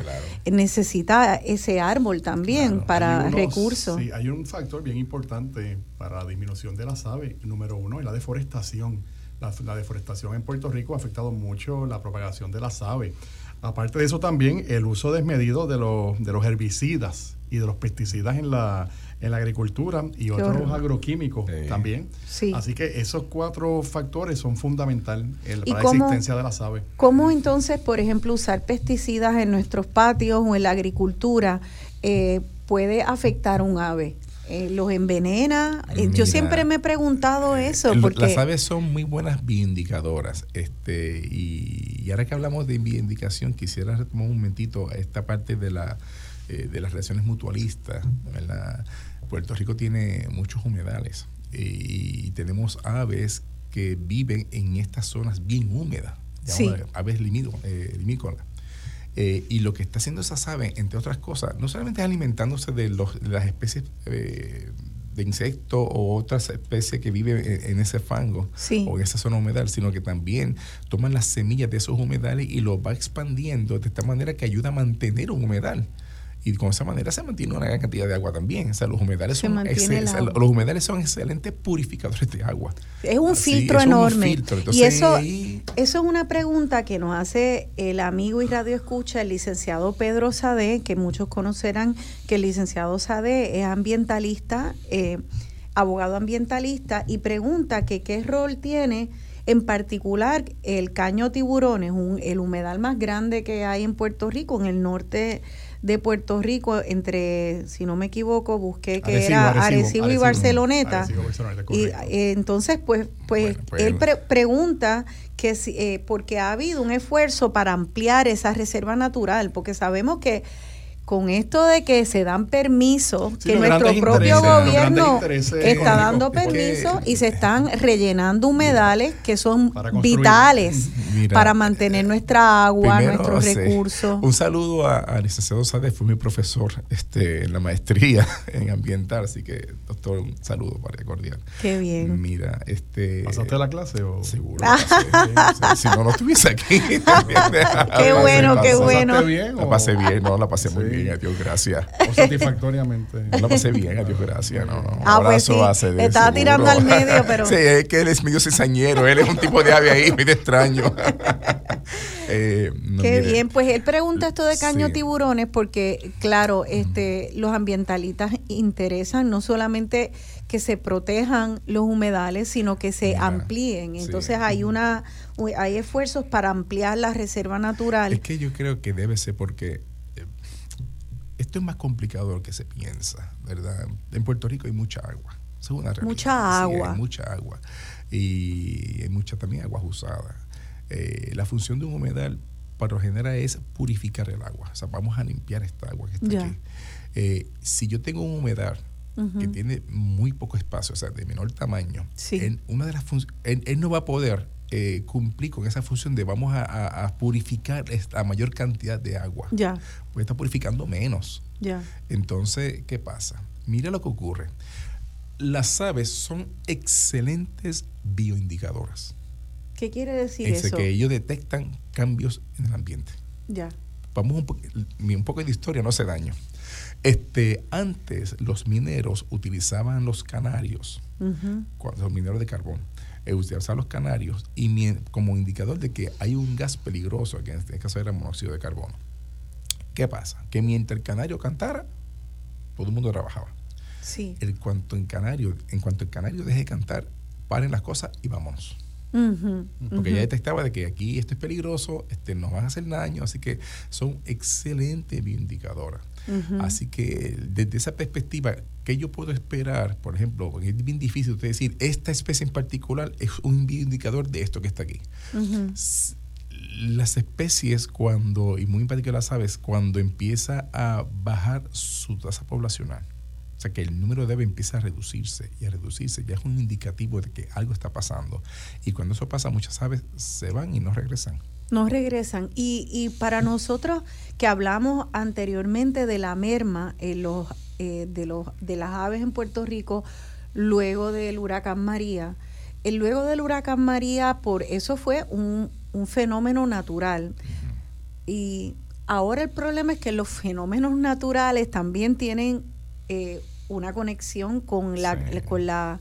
necesita ese árbol también para recursos. Sí, hay un factor bien importante para la disminución de las aves. Número uno es la deforestación la, deforestación en Puerto Rico ha afectado mucho la propagación de las aves. Aparte de eso también el uso desmedido de los, de los herbicidas y de los pesticidas en la, en la agricultura y otros agroquímicos también. Así que esos cuatro factores son fundamentales para la existencia de las aves. ¿Cómo entonces, por ejemplo, usar pesticidas en nuestros patios o en la agricultura eh, puede afectar un ave? Eh, los envenena. Eh, yo siempre me he preguntado eso. Porque... Las aves son muy buenas bioindicadoras. Este, y, ahora que hablamos de bioindicación, quisiera retomar un momentito esta parte de, la, eh, de las relaciones mutualistas. Puerto Rico tiene muchos humedales y tenemos aves que viven en estas zonas bien húmedas, aves limícolas. Eh, y lo que está haciendo esa ave, entre otras cosas, no solamente es alimentándose de, los, las especies eh, de insectos o otras especies que viven en, ese fango o en esa zona humedal, sino que también toman las semillas de esos humedales y los va expandiendo de esta manera que ayuda a mantener un humedal y con esa manera se mantiene una gran cantidad de agua también. O sea, los humedales, son, los humedales son excelentes purificadores de agua. Es un filtro enorme. y eso, eso es una pregunta que nos hace el amigo y radio escucha, el licenciado Pedro Sade, que muchos conocerán que el licenciado Sade es ambientalista, eh, abogado ambientalista, y pregunta que qué rol tiene en particular el caño tiburones, un, el humedal más grande que hay en Puerto Rico, en el norte de Puerto Rico, entre, si no me equivoco, busqué que era Arecibo, y Barceloneta. y eh, entonces, pues, pues, pues él pregunta que si, eh, porque ha habido un esfuerzo para ampliar esa reserva natural, porque sabemos que con esto de que se dan permisos, que nuestro propio gobierno está dando permisos y se están rellenando humedales que son vitales para mantener nuestra agua, nuestros recursos. Un saludo al licenciado Sade, fue mi profesor este, en la maestría *laughs* en ambiental, así que doctor, un saludo para cordial. Qué bien. Mira, este... ¿Pasaste la clase o...? Seguro. *laughs* si no, no estuviese aquí. *laughs* qué bueno, qué bueno. ¿La bien? La pasé bien, no, la pasé muy bien bien, a Dios gracias. *laughs* O satisfactoriamente. La pasé bien, a Dios gracias. No, no. Ah, pues sí. Estaba tirando al medio, *laughs* pero. sí, es que él es medio cizañero, él es un tipo de ave ahí, medio extraño. *laughs* eh, Qué bien, pues él pregunta esto de caño tiburones porque, claro, este, los ambientalistas interesan no solamente que se protejan los humedales, sino que se amplíen. Entonces hay una hay esfuerzos para ampliar la reserva natural. Es que yo creo que debe ser porque esto es más complicado de lo que se piensa, ¿verdad? En Puerto Rico hay mucha agua. Mucha agua. hay mucha agua. Y hay mucha también agua usada. Eh, la función de un humedal, para lo general, es purificar el agua. O sea, vamos a limpiar esta agua que está aquí. Eh, si yo tengo un humedal que tiene muy poco espacio, o sea, de menor tamaño, una de las él, él, no va a poder eh, cumplir con esa función de vamos a, purificar la mayor cantidad de agua. Ya. Porque está purificando menos. Ya. Entonces, ¿qué pasa? Mira lo que ocurre. Las aves son excelentes bioindicadoras. ¿Qué quiere decir es eso? que ellos detectan cambios en el ambiente. Ya. Vamos un, un poco de historia, no hace daño. Este, antes los mineros utilizaban los canarios, cuando, los mineros de carbón, eh, utilizaban los canarios y como indicador de que hay un gas peligroso, que en este caso era monóxido de carbono. ¿Qué pasa? Que mientras el canario cantara, todo el mundo trabajaba. Sí. En cuanto en canario, en cuanto el canario deje de cantar, paren las cosas y vámonos. Porque ya detectaba de que aquí esto es peligroso, este, nos van a hacer daño, así que son excelentes bioindicadoras. Así que desde esa perspectiva, ¿qué yo puedo esperar? Por ejemplo, es bien difícil usted decir, esta especie en particular es un bioindicador de esto que está aquí. Las especies cuando, y muy en particular las aves, cuando empieza a bajar su tasa poblacional, o sea, que el número de aves empieza a reducirse y a reducirse, ya es un indicativo de que algo está pasando. Y cuando eso pasa, muchas aves se van y no regresan. No regresan. Y, y para nosotros que hablamos anteriormente de la merma en los, eh, de, los, de las aves en Puerto Rico, luego del huracán María, el luego del huracán María, por eso fue un, un fenómeno natural. Y ahora el problema es que los fenómenos naturales también tienen eh, una conexión con la, con la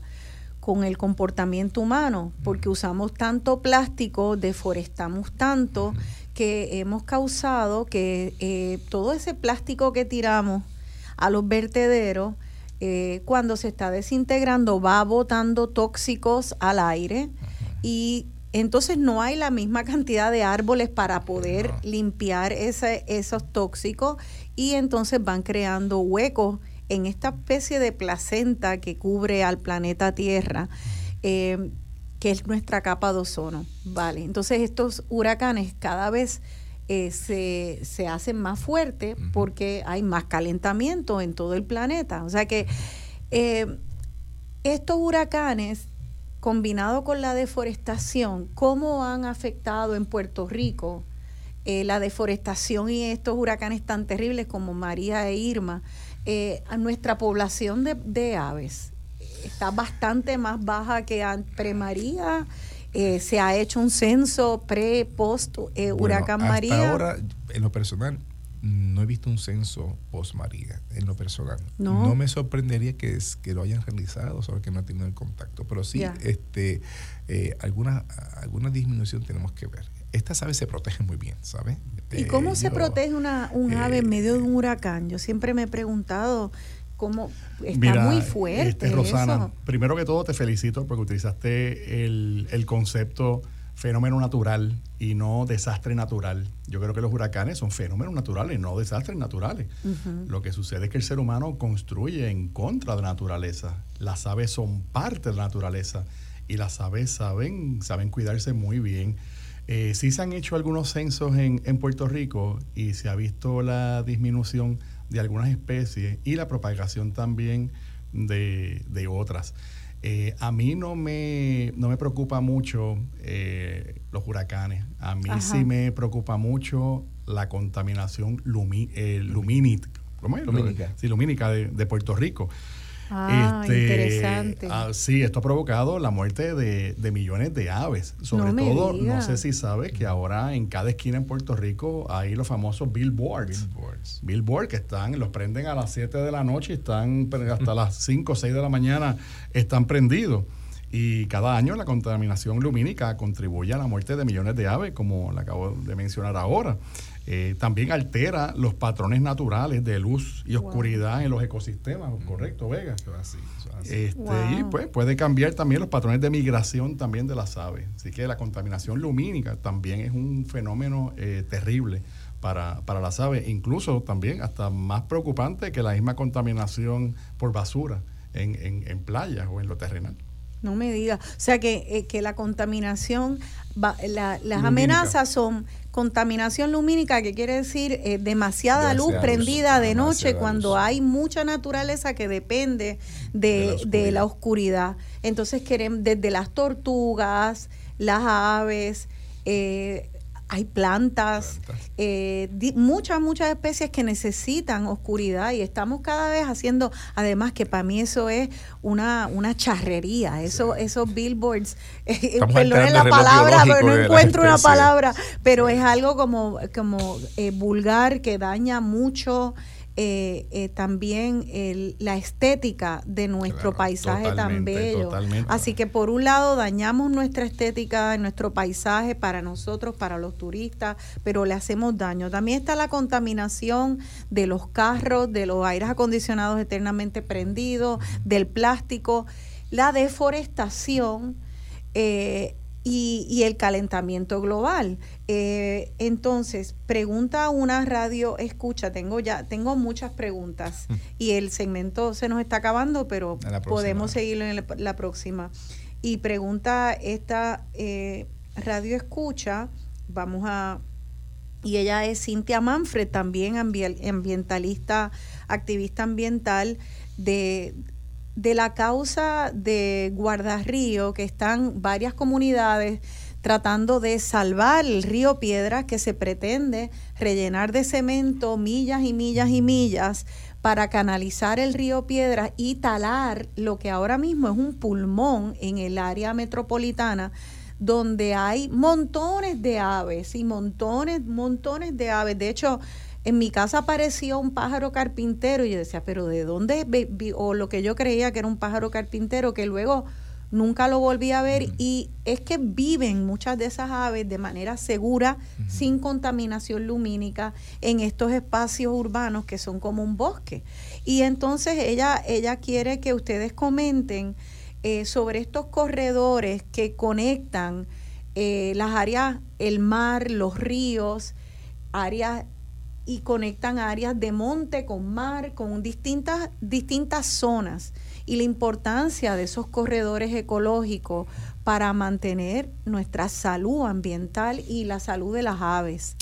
con el comportamiento humano, porque usamos tanto plástico, deforestamos tanto, que hemos causado que eh, todo ese plástico que tiramos a los vertederos, eh, cuando se está desintegrando, va botando tóxicos al aire y entonces no hay la misma cantidad de árboles para poder limpiar ese, esos tóxicos y entonces van creando huecos en esta especie de placenta que cubre al planeta Tierra, eh, que es nuestra capa de ozono. Vale, entonces estos huracanes cada vez eh, se, hacen más fuertes porque hay más calentamiento en todo el planeta. O sea que eh, estos huracanes, combinado con la deforestación, ¿cómo han afectado en Puerto Rico? la deforestación y estos huracanes tan terribles como María e Irma, eh, a nuestra población de, aves está bastante más baja que pre-María. Eh, se ha hecho un censo pre, post eh, huracán María. Ahora, en lo personal, no he visto un censo post María, en lo personal. No, me sorprendería que, es, que lo hayan realizado, solo que no he tenido el contacto. Pero sí, este, alguna, alguna disminución tenemos que ver estas aves se protegen muy bien, ¿sabes? ¿Y cómo se protege una, un ave en medio de un huracán? Yo siempre me he preguntado cómo está muy fuerte. Este, Rosana, primero que todo te felicito porque utilizaste el, el concepto fenómeno natural y no desastre natural. Yo creo que los huracanes son fenómenos naturales, no desastres naturales. Lo que sucede es que el ser humano construye en contra de la naturaleza. Las aves son parte de la naturaleza y las aves saben, saben cuidarse muy bien. Eh, sí se han hecho algunos censos en, Puerto Rico y se ha visto la disminución de algunas especies y la propagación también de, otras. Eh, a mí no me, no me preocupa mucho eh, los huracanes. A mí sí me preocupa mucho la contaminación lumínica. Sí, lumínica de Puerto Rico. Ah, este, interesante. Ah, sí, esto ha provocado la muerte de, millones de aves. Sobre todo, no sé si sabes que ahora en cada esquina en Puerto Rico hay los famosos billboards. Billboards. Billboards que están, los prenden a las 7 de la noche y están hasta las *laughs* 5 o 6 de la mañana están prendidos. Y cada año la contaminación lumínica contribuye a la muerte de millones de aves, como la acabo de mencionar ahora. Eh, también altera los patrones naturales de luz y oscuridad en los ecosistemas, ¿correcto, Vega? Este, Y pues puede cambiar también los patrones de migración también de las aves. Así que la contaminación lumínica también es un fenómeno eh, terrible para, para las aves, incluso también hasta más preocupante que la misma contaminación por basura en, en, en playas o en lo terrenal. No me diga. O sea que, eh, que la contaminación, las amenazas son contaminación lumínica, que quiere decir eh, demasiada luz prendida de noche cuando hay mucha naturaleza que depende de, la, oscuridad. Entonces queremos desde las tortugas, las aves, eh, hay plantas, eh, muchas, muchas especies que necesitan oscuridad y estamos cada vez haciendo, además que para mí eso es una, una charrería, eso, esos billboards, *laughs* eh, perdonen la palabra, pero no encuentro una palabra, pero es algo como, como eh, vulgar que daña mucho eh, eh, también la estética de nuestro paisaje tan bello. Así que por un lado dañamos nuestra estética, nuestro paisaje para nosotros, para los turistas, pero le hacemos daño. También está la contaminación de los carros, de los aires acondicionados eternamente prendidos, del plástico, la deforestación. Eh, y, el calentamiento global. Eh, entonces, pregunta una radio escucha. Tengo ya, tengo muchas preguntas mm. y el segmento se nos está acabando, pero podemos seguirlo en la, próxima. Y pregunta esta eh, radio escucha, vamos a y ella es Cintia Manfred, también ambientalista, activista ambiental de, de la causa de Guardarrío, que están varias comunidades tratando de salvar el río Piedras que se pretende rellenar de cemento millas y millas y millas para canalizar el río Piedras y talar lo que ahora mismo es un pulmón en el área metropolitana donde hay montones de aves y montones, montones de aves. De hecho, en mi casa apareció un pájaro carpintero y yo decía, pero ¿de dónde? O lo que yo creía que era un pájaro carpintero, que luego nunca lo volví a ver y es que viven muchas de esas aves de manera segura, sin contaminación lumínica, en estos espacios urbanos que son como un bosque. Y entonces ella, ella quiere que ustedes comenten eh, sobre estos corredores que conectan eh, las áreas, el mar, los ríos, áreas y conectan áreas de monte con mar, con distintas, distintas zonas y la importancia de esos corredores ecológicos para mantener nuestra salud ambiental y la salud de las aves.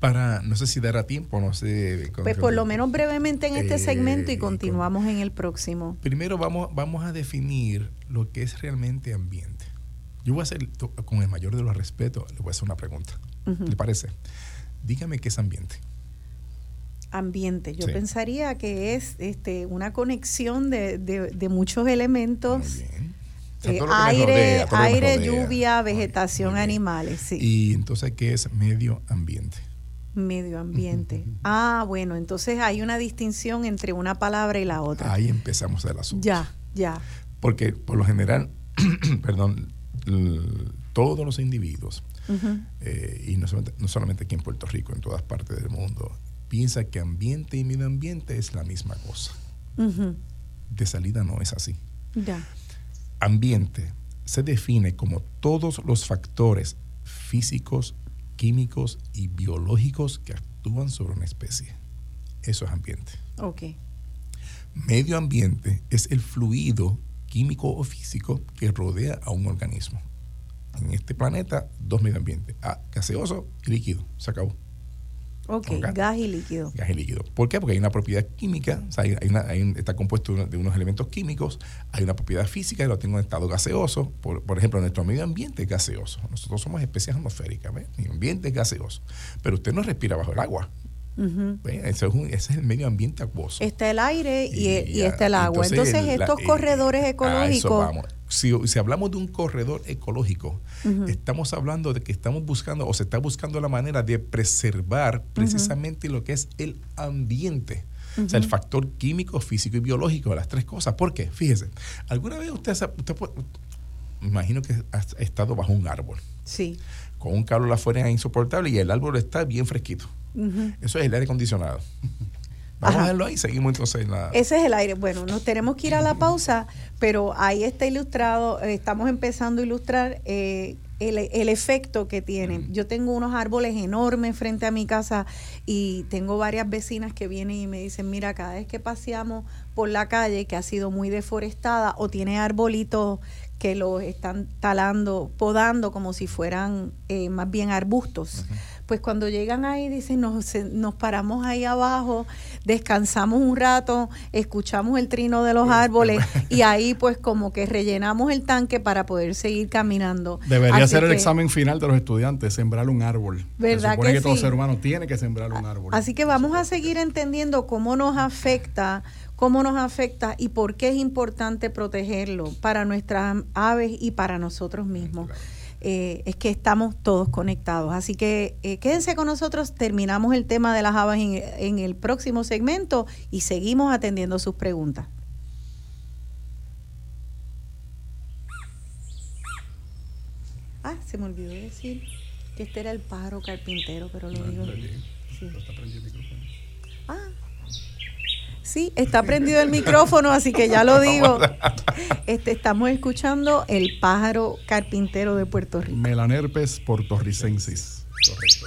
Para, no sé si dará tiempo, no sé. Pues por lo menos brevemente en este segmento y eh, continuamos en el próximo. Primero vamos, vamos a definir lo que es realmente ambiente. Yo voy a hacer, con el mayor de los respetos, le voy a hacer una pregunta. ¿Le parece? Dígame qué es ambiente. Ambiente, yo pensaría que es este, una conexión de, de, muchos elementos. Eh, aire, aire lluvia, vegetación, animales. Sí. Y entonces, ¿qué es medio ambiente? Medio ambiente. Ah, bueno, entonces hay una distinción entre una palabra y la otra. Ahí empezamos el asunto. Ya, ya. Porque por lo general, *clears throat* perdón, todos los individuos eh, y no solamente, aquí en Puerto Rico, en todas partes del mundo, piensa que ambiente y medio ambiente es la misma cosa. De salida no es así. Ambiente se define como todos los factores físicos, químicos y biológicos que actúan sobre una especie. Eso es ambiente. Medio ambiente es el fluido químico o físico que rodea a un organismo en este planeta dos medio ambientes, ah, gaseoso y líquido. Se acabó. Ok, gas y líquido. Gas y líquido. ¿Por qué? Porque hay una propiedad química, o sea, hay, está compuesto de unos elementos químicos, hay una propiedad física y lo tengo en estado gaseoso. Por, ejemplo, nuestro medio ambiente es gaseoso. Nosotros somos especies atmosféricas, ¿ves? Mi ambiente es gaseoso. Pero usted no respira bajo el agua. Ese, es el medio ambiente acuoso. Está el aire y, está el agua. Entonces, estos corredores ecológicos si, hablamos de un corredor ecológico, estamos hablando de que estamos buscando o se está buscando la manera de preservar precisamente lo que es el ambiente. O sea, el factor químico, físico y biológico, las tres cosas. ¿Por qué? Fíjese, ¿alguna vez usted, usted me imagino que ha estado bajo un árbol? Sí. Con un calor afuera insoportable y el árbol está bien fresquito. Eso es el aire acondicionado. *laughs* Vamos a verlo ahí, seguimos entonces en la... Ese es el aire. Bueno, nos tenemos que ir a la pausa, pero ahí está ilustrado, estamos empezando a ilustrar eh, el, efecto que tienen. Yo tengo unos árboles enormes frente a mi casa y tengo varias vecinas que vienen y me dicen, mira, cada vez que paseamos por la calle que ha sido muy deforestada o tiene arbolitos que los están talando, podando como si fueran eh, más bien arbustos pues cuando llegan ahí, dicen, nos, nos paramos ahí abajo, descansamos un rato, escuchamos el trino de los árboles *laughs* y ahí pues como que rellenamos el tanque para poder seguir caminando. Debería ser el examen final de los estudiantes, sembrar un árbol. ¿Verdad Se supone que, todo ser humano tiene que sembrar un árbol. Así que vamos a seguir entendiendo cómo nos afecta cómo nos afecta y por qué es importante protegerlo para nuestras aves y para nosotros mismos. Eh, es que estamos todos conectados. Así que eh, quédense con nosotros, terminamos el tema de las habas en, el próximo segmento y seguimos atendiendo sus preguntas. Ah, se me olvidó decir que este era el pájaro carpintero, pero lo digo. Ah, Sí, está prendido el micrófono, así que ya lo digo. *laughs* Este, estamos escuchando el pájaro carpintero de Puerto Rico. Melanerpes portorricensis. Correcto.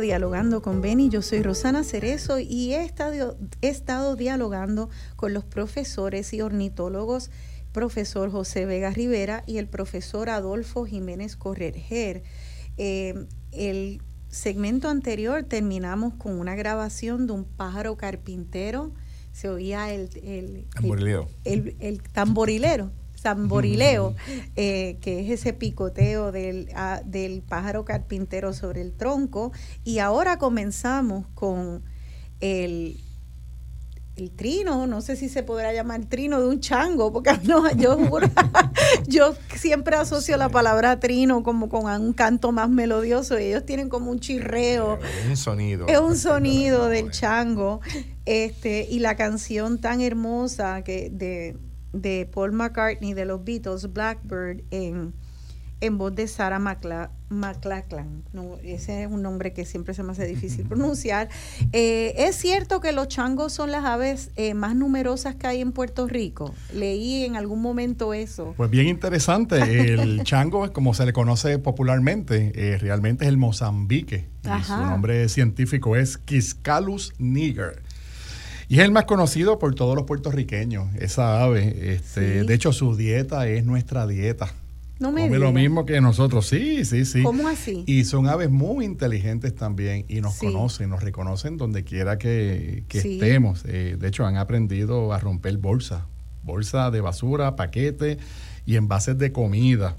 Dialogando con Beni. Yo soy Rosana Cerezo y he estado, he estado dialogando con los profesores y ornitólogos, profesor José Vega Rivera y el profesor Adolfo Jiménez Correger. Eh, el segmento anterior terminamos con una grabación de un pájaro carpintero. Se oía el, el, el tamborilero tamborileo, eh, que es ese picoteo del, ah, del pájaro carpintero sobre el tronco. Y ahora comenzamos con el, el trino, no sé si se podrá llamar trino de un chango, porque *laughs* no, yo, *laughs* yo siempre asocio la palabra trino como con un canto más melodioso, ellos tienen como un chirreo. Es un sonido. Es un sonido del chango. Este, y la canción tan hermosa que de, de Paul McCartney de los Beatles, Blackbird, en, en voz de Sarah McLachlan. No, ese es un nombre que siempre se me hace difícil pronunciar. Eh, es cierto que los changos son las aves eh, más numerosas que hay en Puerto Rico. Leí en algún momento eso. Pues bien interesante. El *laughs* chango, como se le conoce popularmente, eh, realmente es el Mozambique. Y su nombre científico es Quiscalus niger. Y es el más conocido por todos los puertorriqueños, esa ave. Este, De hecho, su dieta es nuestra dieta. No me come lo mismo que nosotros, sí, sí, sí. ¿Cómo así? Y son aves muy inteligentes también y nos conocen, nos reconocen donde quiera que, estemos. Eh, de hecho, han aprendido a romper bolsas, bolsa de basura, paquetes y envases de comida.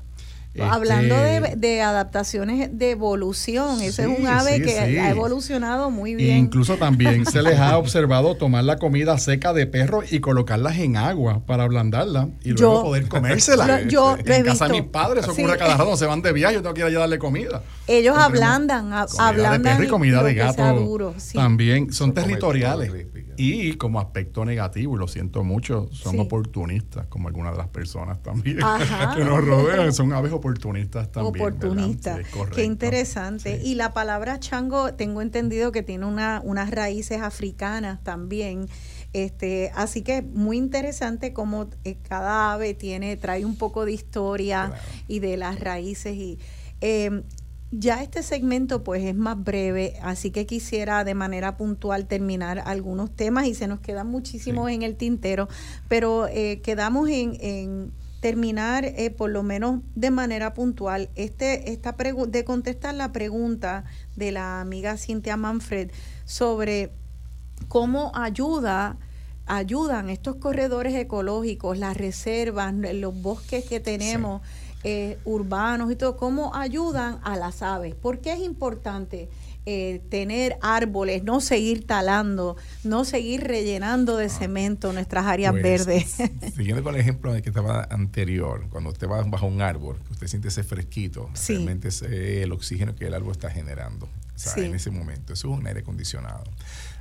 Hablando de, de, adaptaciones de evolución, ese es un ave que ha evolucionado muy bien. Incluso también se les ha *laughs* observado tomar la comida seca de perro y colocarlas en agua para ablandarla y luego poder comérsela. yo en casa de mis padres ocurre cada rato, se van de viaje, yo tengo que ir a darle comida. Ellos ablandan, ablandan. de perro y comida de gato. también son territoriales. Y como aspecto negativo, y lo siento mucho, son oportunistas, como algunas de las personas también *laughs* que nos rodean, son aves oportunistas también. Oportunistas. Qué interesante. Y la palabra chango, tengo entendido que tiene una, unas raíces africanas también. Este, así que muy interesante cómo eh, cada ave tiene, trae un poco de historia y de las raíces. Y eh, ya este segmento pues es más breve, así que quisiera de manera puntual terminar algunos temas y se nos quedan muchísimos en el tintero, pero eh, quedamos en, terminar eh, por lo menos de manera puntual este esta de contestar la pregunta de la amiga Cintia Manfred sobre cómo ayuda ayudan estos corredores ecológicos, las reservas, los bosques que tenemos. Eh, urbanos y todo, cómo ayudan a las aves. ¿Por qué es importante eh, tener árboles, no seguir talando, no seguir rellenando de ah. cemento nuestras áreas pues, verdes? Siguiendo con el ejemplo que estaba anterior, cuando usted va bajo un árbol, usted siente ese fresquito, realmente es el oxígeno que el árbol está generando en ese momento. Eso es un aire acondicionado.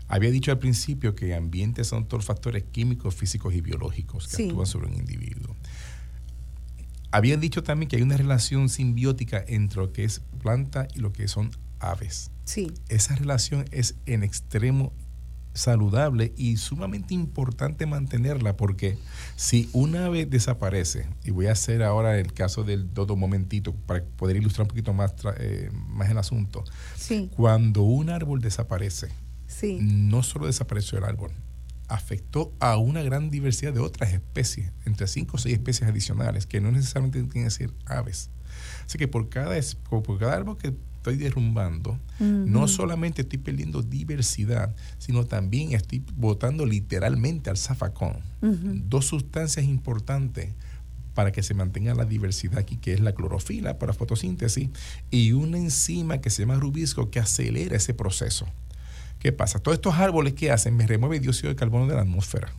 Había dicho al principio que ambientes son todos factores químicos, físicos y biológicos que actúan sobre un individuo. Habían dicho también que hay una relación simbiótica entre lo que es planta y lo que son aves. Sí. Esa relación es en extremo saludable y sumamente importante mantenerla porque si una ave desaparece, y voy a hacer ahora el caso del dodo momentito para poder ilustrar un poquito más, eh, más el asunto, sí. cuando un árbol desaparece, sí. no solo desapareció el árbol, afectó a una gran diversidad de otras especies, entre cinco o seis especies adicionales, que no necesariamente tienen que ser aves. Así que por cada, por cada árbol que estoy derrumbando, no solamente estoy perdiendo diversidad, sino también estoy botando literalmente al zafacón. Dos sustancias importantes para que se mantenga la diversidad aquí, que es la clorofila para fotosíntesis, y una enzima que se llama rubisco que acelera ese proceso. ¿Qué pasa? Todos estos árboles que hacen me remueve dióxido de carbono de la atmósfera.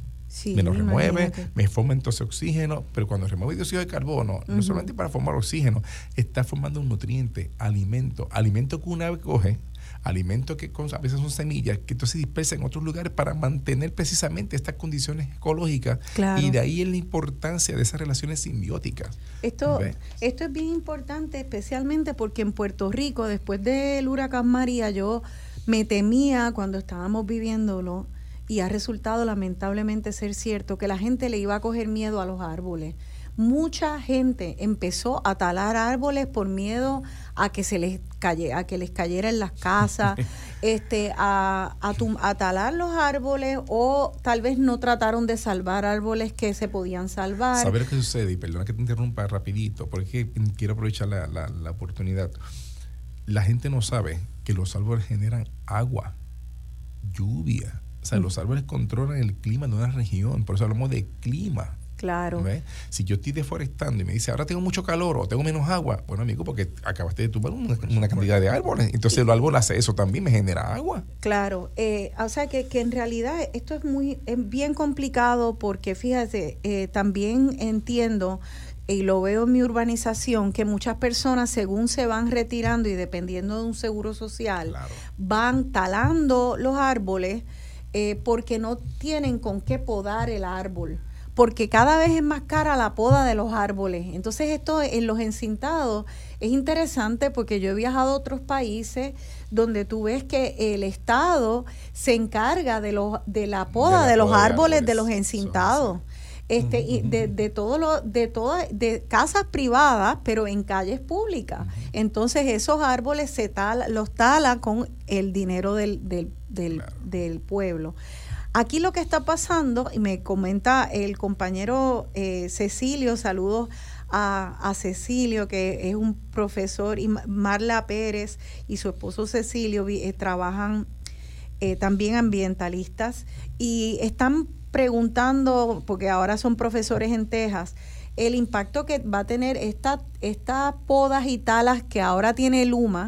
me lo remueve, me forma entonces oxígeno, pero cuando remueve dióxido de carbono, no solamente para formar oxígeno, está formando un nutriente, alimento, alimento que una ave coge, alimento que a veces son semillas, que entonces dispersa en otros lugares para mantener precisamente estas condiciones ecológicas. Y de ahí es la importancia de esas relaciones simbióticas. Esto, esto es bien importante, especialmente porque en Puerto Rico, después del huracán María, yo me temía cuando estábamos viviéndolo y ha resultado lamentablemente ser cierto que la gente le iba a coger miedo a los árboles. Mucha gente empezó a talar árboles por miedo a que se les calle, a que les cayera en las casas, *laughs* este, a, a, talar los árboles o tal vez no trataron de salvar árboles que se podían salvar. Saber qué sucede, y perdona que te interrumpa rapidito, porque quiero aprovechar la, la, la oportunidad. La gente no sabe que los árboles generan agua, lluvia. O sea, los árboles controlan el clima de una región, por eso hablamos de clima. Claro. Si yo estoy deforestando y me dice, ahora tengo mucho calor o tengo menos agua, bueno, amigo, porque acabaste de tumbar una, cantidad de árboles. Entonces, el árbol hace eso también, me genera agua. Claro. Eh, o sea, que, que, en realidad esto es muy es bien complicado porque, fíjate, eh, también entiendo y lo veo en mi urbanización, que muchas personas según se van retirando y dependiendo de un seguro social, van talando los árboles eh, porque no tienen con qué podar el árbol, porque cada vez es más cara la poda de los árboles. Entonces esto en los encintados es interesante porque yo he viajado a otros países donde tú ves que el Estado se encarga de, los, de la poda de, los árboles, de los encintados este y de, de todo lo de todas de casas privadas pero en calles públicas. Entonces esos árboles se tal, los talan con el dinero del, del, del, del pueblo. Aquí lo que está pasando, y me comenta el compañero eh, Cecilio, saludos a, Cecilio, que es un profesor, y Marla Pérez y su esposo Cecilio eh, trabajan eh, también ambientalistas y están preguntando, porque ahora son profesores en Texas, el impacto que va a tener estas podas y talas que ahora tiene Luma,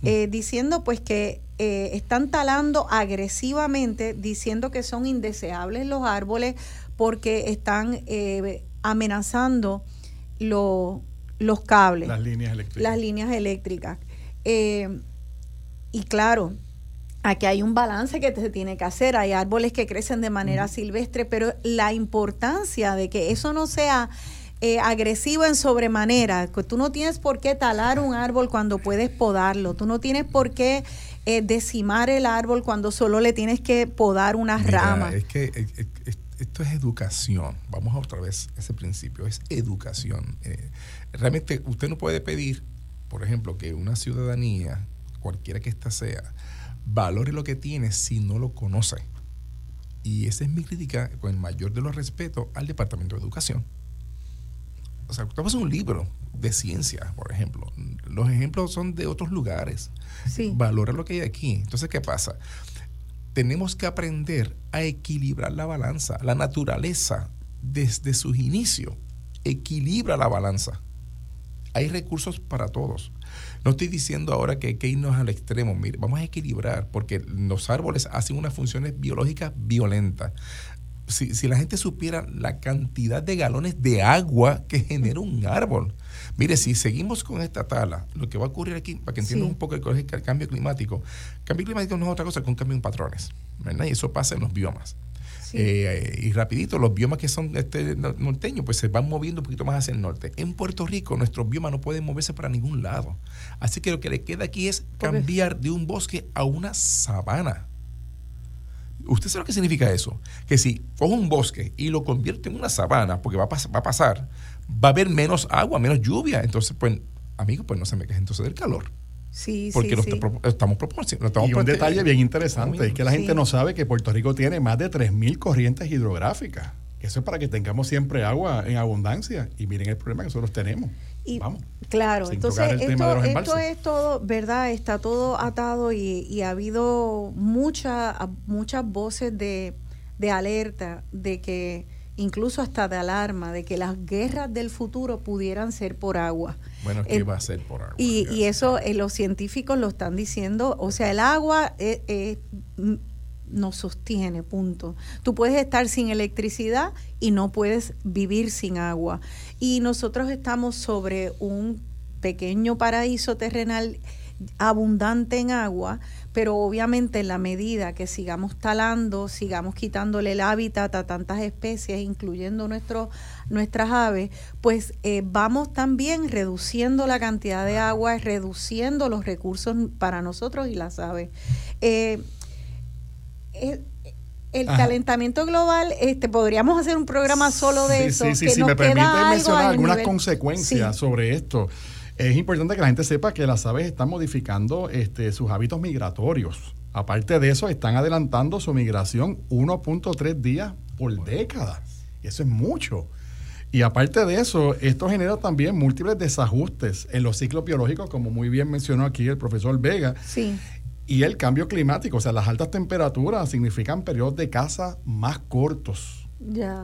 mm. eh, diciendo pues que están talando agresivamente, diciendo que son indeseables los árboles porque están amenazando los cables. Las líneas eléctricas. Las líneas eléctricas. Eh, y claro, aquí hay un balance que se tiene que hacer. Hay árboles que crecen de manera silvestre, pero la importancia de que eso no sea eh, agresivo en sobremanera, que tú no tienes por qué talar un árbol cuando puedes podarlo, tú no tienes por qué eh, decimar el árbol cuando solo le tienes que podar unas ramas. Es que esto es educación. Vamos a otra vez ese principio, es educación. Eh, realmente usted no puede pedir, por ejemplo, que una ciudadanía, cualquiera que ésta sea, valore lo que tiene si no lo conoce. Y esa es mi crítica, con el mayor de los respetos, al Departamento de Educación. O sea, estamos en un libro de ciencia, por ejemplo. Los ejemplos son de otros lugares. Sí. Valora lo que hay aquí. Entonces, ¿qué pasa? tenemos que aprender a equilibrar la balanza. La naturaleza, desde sus inicios, equilibra la balanza. Hay recursos para todos. No estoy diciendo ahora que hay que irnos al extremo. Mire, vamos a equilibrar, porque los árboles hacen unas funciones biológicas violentas. Si, si, la gente supiera la cantidad de galones de agua que genera un árbol. Mire, si seguimos con esta tala, lo que va a ocurrir aquí, para que entiendan un poco el, el, cambio climático, el cambio climático no es otra cosa que un cambio en patrones, ¿verdad? Y eso pasa en los biomas. Eh, y rapidito, los biomas que son este, norteños, pues se van moviendo un poquito más hacia el norte. En Puerto Rico, nuestros biomas no pueden moverse para ningún lado. Así que lo que le queda aquí es cambiar de un bosque a una sabana. ¿Usted sabe lo que significa eso? Que si coge un bosque y lo convierte en una sabana, porque va a, va a pasar, va a haber menos agua, menos lluvia. Entonces, pues, amigos, pues no se me quejen entonces del calor. Sí, porque sí, lo estamos proporcionando. Y un detalle bien interesante es que la gente no sabe que Puerto Rico tiene más de 3.000 corrientes hidrográficas. Eso es para que tengamos siempre agua en abundancia. Y miren el problema que nosotros tenemos. Vamos. Claro, entonces esto, esto, es todo, ¿verdad? Está todo atado y, y ha habido mucha, muchas voces de, de alerta de que incluso hasta de alarma, de que las guerras del futuro pudieran ser por agua. Bueno, ¿qué va a ser por agua? Y, y eso eh, los científicos lo están diciendo, o sea, el agua eh, eh, nos sostiene, punto. Tú puedes estar sin electricidad y no puedes vivir sin agua. Y nosotros estamos sobre un pequeño paraíso terrenal abundante en agua, pero obviamente en la medida que sigamos talando, sigamos quitándole el hábitat a tantas especies, incluyendo nuestro, nuestras aves, pues eh, vamos también reduciendo la cantidad de agua, reduciendo los recursos para nosotros y las aves. Eh, eh, el calentamiento global, este, podríamos hacer un programa solo de eso. Sí, sí, si me permite mencionar algunas consecuencias sobre esto. Es importante que la gente sepa que las aves están modificando este, sus hábitos migratorios. Aparte de eso, están adelantando su migración 1.3 días por década. Eso es mucho. Y aparte de eso, esto genera también múltiples desajustes en los ciclos biológicos, como muy bien mencionó aquí el profesor Vega. Sí. Y el cambio climático, o sea, las altas temperaturas significan periodos de caza más cortos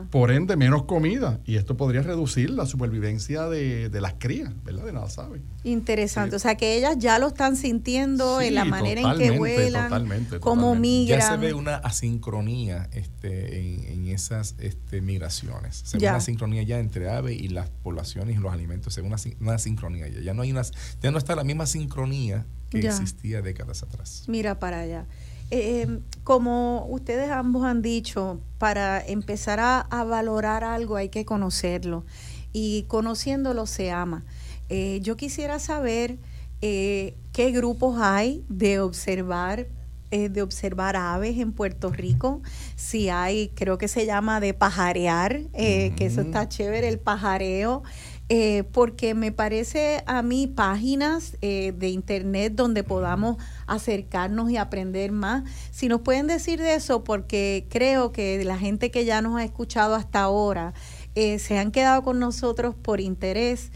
por ende, menos comida. Y esto podría reducir la supervivencia de, las crías, ¿verdad? De nada sabe. Interesante. O sea, que ellas ya lo están sintiendo en la manera en que vuelan, totalmente, como migran. Ya se ve una asincronía este, en, esas este, migraciones. Se ve una asincronía ya entre aves y las poblaciones y los alimentos. Se ve una, una asincronía ya. Ya no, hay una, ya no está la misma sincronía que existía décadas atrás. Mira para allá. Eh, como ustedes ambos han dicho, para empezar a, valorar algo hay que conocerlo y conociéndolo se ama. Eh, yo quisiera saber eh, qué grupos hay de observar eh, de observar aves en Puerto Rico, si hay, creo que se llama de pajarear, que eso está chévere, el pajareo, eh, porque me parece a mí páginas eh, de internet donde podamos acercarnos y aprender más. Si nos pueden decir de eso, porque creo que la gente que ya nos ha escuchado hasta ahora eh, se han quedado con nosotros por interés.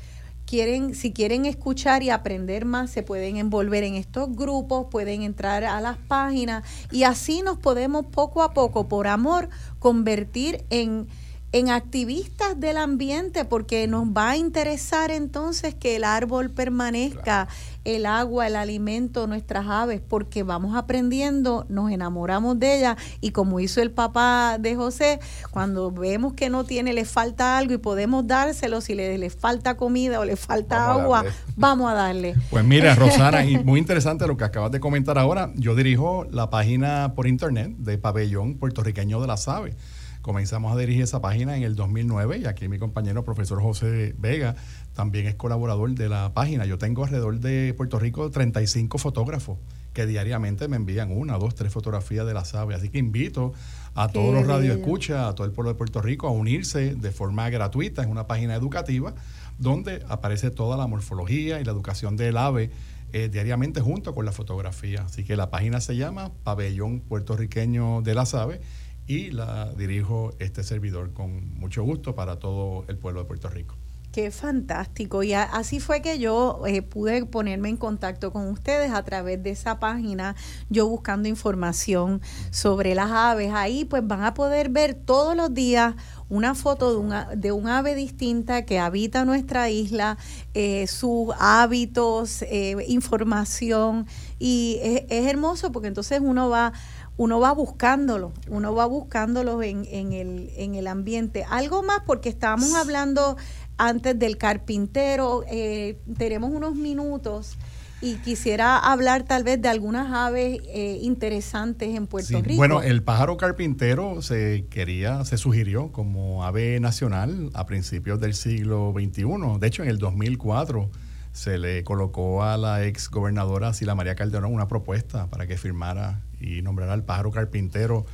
Quieren, si quieren escuchar y aprender más, se pueden envolver en estos grupos, pueden entrar a las páginas y así nos podemos poco a poco, por amor, convertir en en activistas del ambiente porque nos va a interesar entonces que el árbol permanezca, el agua, el alimento, nuestras aves, porque vamos aprendiendo, nos enamoramos de ella y como hizo el papá de José, cuando vemos que no tiene, le falta algo y podemos dárselo, si le, le falta comida o le falta agua, vamos a darle. Pues mira, *laughs* Rosana, y muy interesante lo que acabas de comentar ahora, yo dirijo la página por internet de Pabellón Puertorriqueño de las Aves Comenzamos a dirigir esa página en el 2009 y aquí mi compañero profesor José Vega también es colaborador de la página. Yo tengo alrededor de Puerto Rico 35 fotógrafos que diariamente me envían una, dos, tres fotografías de las aves. Así que invito a todos los radioescuchas, a todo el pueblo de Puerto Rico a unirse de forma gratuita. en una página educativa donde aparece toda la morfología y la educación del ave eh, diariamente junto con la fotografía. Así que la página se llama Pabellón Puertorriqueño de las Aves y la dirijo este servidor con mucho gusto para todo el pueblo de Puerto Rico. Qué fantástico. Y así fue que yo eh, pude ponerme en contacto con ustedes a través de esa página, yo buscando información sobre las aves. Ahí pues van a poder ver todos los días una foto de, una, de un ave distinta que habita nuestra isla, eh, sus hábitos, eh, información. Y es, es hermoso porque entonces uno va uno va buscándolo, uno va buscándolo en, en, el, en el ambiente. Algo más, porque estábamos hablando antes del carpintero, eh, tenemos unos minutos y quisiera hablar tal vez de algunas aves eh, interesantes en Puerto Rico. Bueno, el pájaro carpintero se quería, se sugirió como ave nacional a principios del siglo XXI. De hecho, en el 2004 se le colocó a la ex gobernadora Sila María Calderón una propuesta para que firmara y nombrará al pájaro carpintero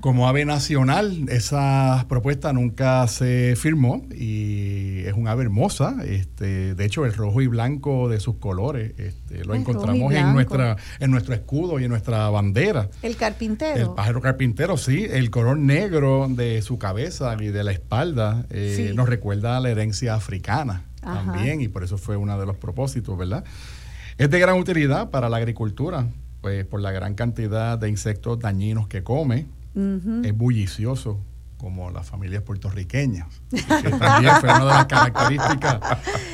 como ave nacional. Esa propuesta nunca se firmó y es un ave hermosa. Este, de hecho, el rojo y blanco de sus colores este, lo encontramos en nuestra en nuestro escudo y en nuestra bandera. El carpintero. El pájaro carpintero, sí. El color negro de su cabeza y de la espalda eh, nos recuerda a la herencia africana también y por eso fue uno de los propósitos, ¿verdad? Es de gran utilidad para la agricultura, pues por la gran cantidad de insectos dañinos que come, es bullicioso como las familias puertorriqueñas, *laughs* que también fue una de las características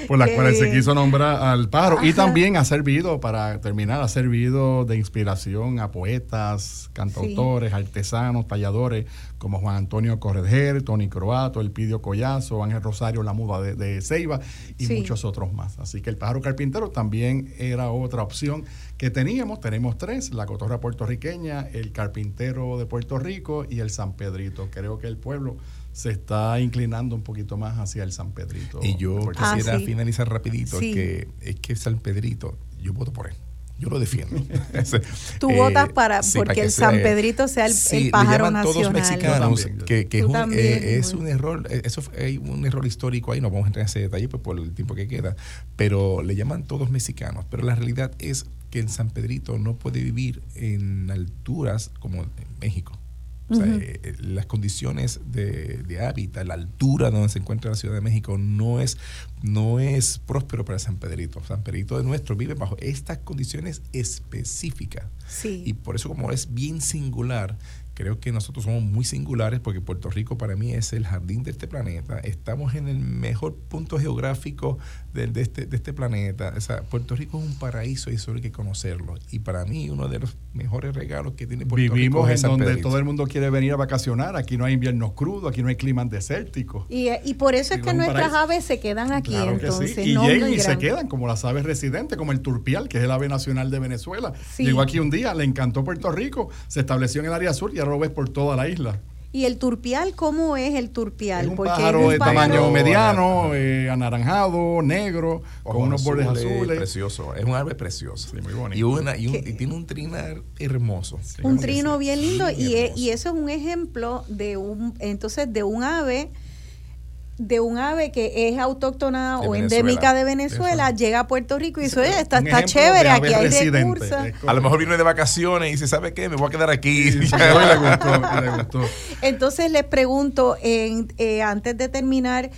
por las cuales se quiso nombrar al pájaro. Y también ha servido, para terminar, ha servido de inspiración a poetas, cantautores, artesanos, talladores, como Juan Antonio Correger, Tony Croato, Elpidio Collazo, Ángel Rosario, La Muda de, Ceiba y muchos otros más. Así que el pájaro carpintero también era otra opción que teníamos. Tenemos tres, la cotorra puertorriqueña, el carpintero de Puerto Rico y el San Pedrito. Creo que el pueblo se está inclinando un poquito más hacia el San Pedrito. Y yo quisiera ah, finalizar rapidito, que es que San Pedrito, yo voto por él. Yo lo defiendo. *laughs* Tú votas eh, para porque el San Pedrito sea el, sí, pájaro le llaman todos mexicanos, que, que es, un, eh, es un error, eh, eso hay un error histórico ahí, no vamos a entrar en ese detalle pues, por el tiempo que queda, pero le llaman todos mexicanos, pero la realidad es que el San Pedrito no puede vivir en alturas como en México. O sea, eh, eh, las condiciones de, de, hábitat, la altura donde se encuentra la Ciudad de México no es, no es próspero para San Pedrito. San Pedrito de nuestro vive bajo estas condiciones específicas. Y por eso como es bien singular, Creo que nosotros somos muy singulares porque Puerto Rico para mí es el jardín de este planeta. Estamos en el mejor punto geográfico de, este, de este planeta. O sea, Puerto Rico es un paraíso y eso hay que conocerlo. Y para mí uno de los mejores regalos que tiene Puerto Rico es en donde todo el mundo quiere venir a vacacionar. Aquí no hay inviernos crudos, aquí no hay clima desértico. Y, y por eso es que nuestras aves se quedan aquí entonces. Y llegan y se quedan como las aves residentes, como el turpial, que es el ave nacional de Venezuela. Llegó aquí un día, le encantó Puerto Rico, se estableció en el área sur y ahora lo ves por toda la isla. ¿Y el turpial cómo es el turpial? Es un pájaro de tamaño mediano, eh, anaranjado, negro, con unos bordes azules. Precioso, es un ave precioso. muy bonito. Y, tiene un trinar hermoso. un trino bien lindo y, y, eso es un ejemplo de un, entonces, de un ave de un ave que es autóctona o endémica de Venezuela, llega a Puerto Rico y dice, oye, está, está chévere, aquí hay recursos. A lo mejor vino de vacaciones y dice, ¿sabe qué? Me voy a quedar aquí. *laughs* Entonces les pregunto, eh, antes de terminar,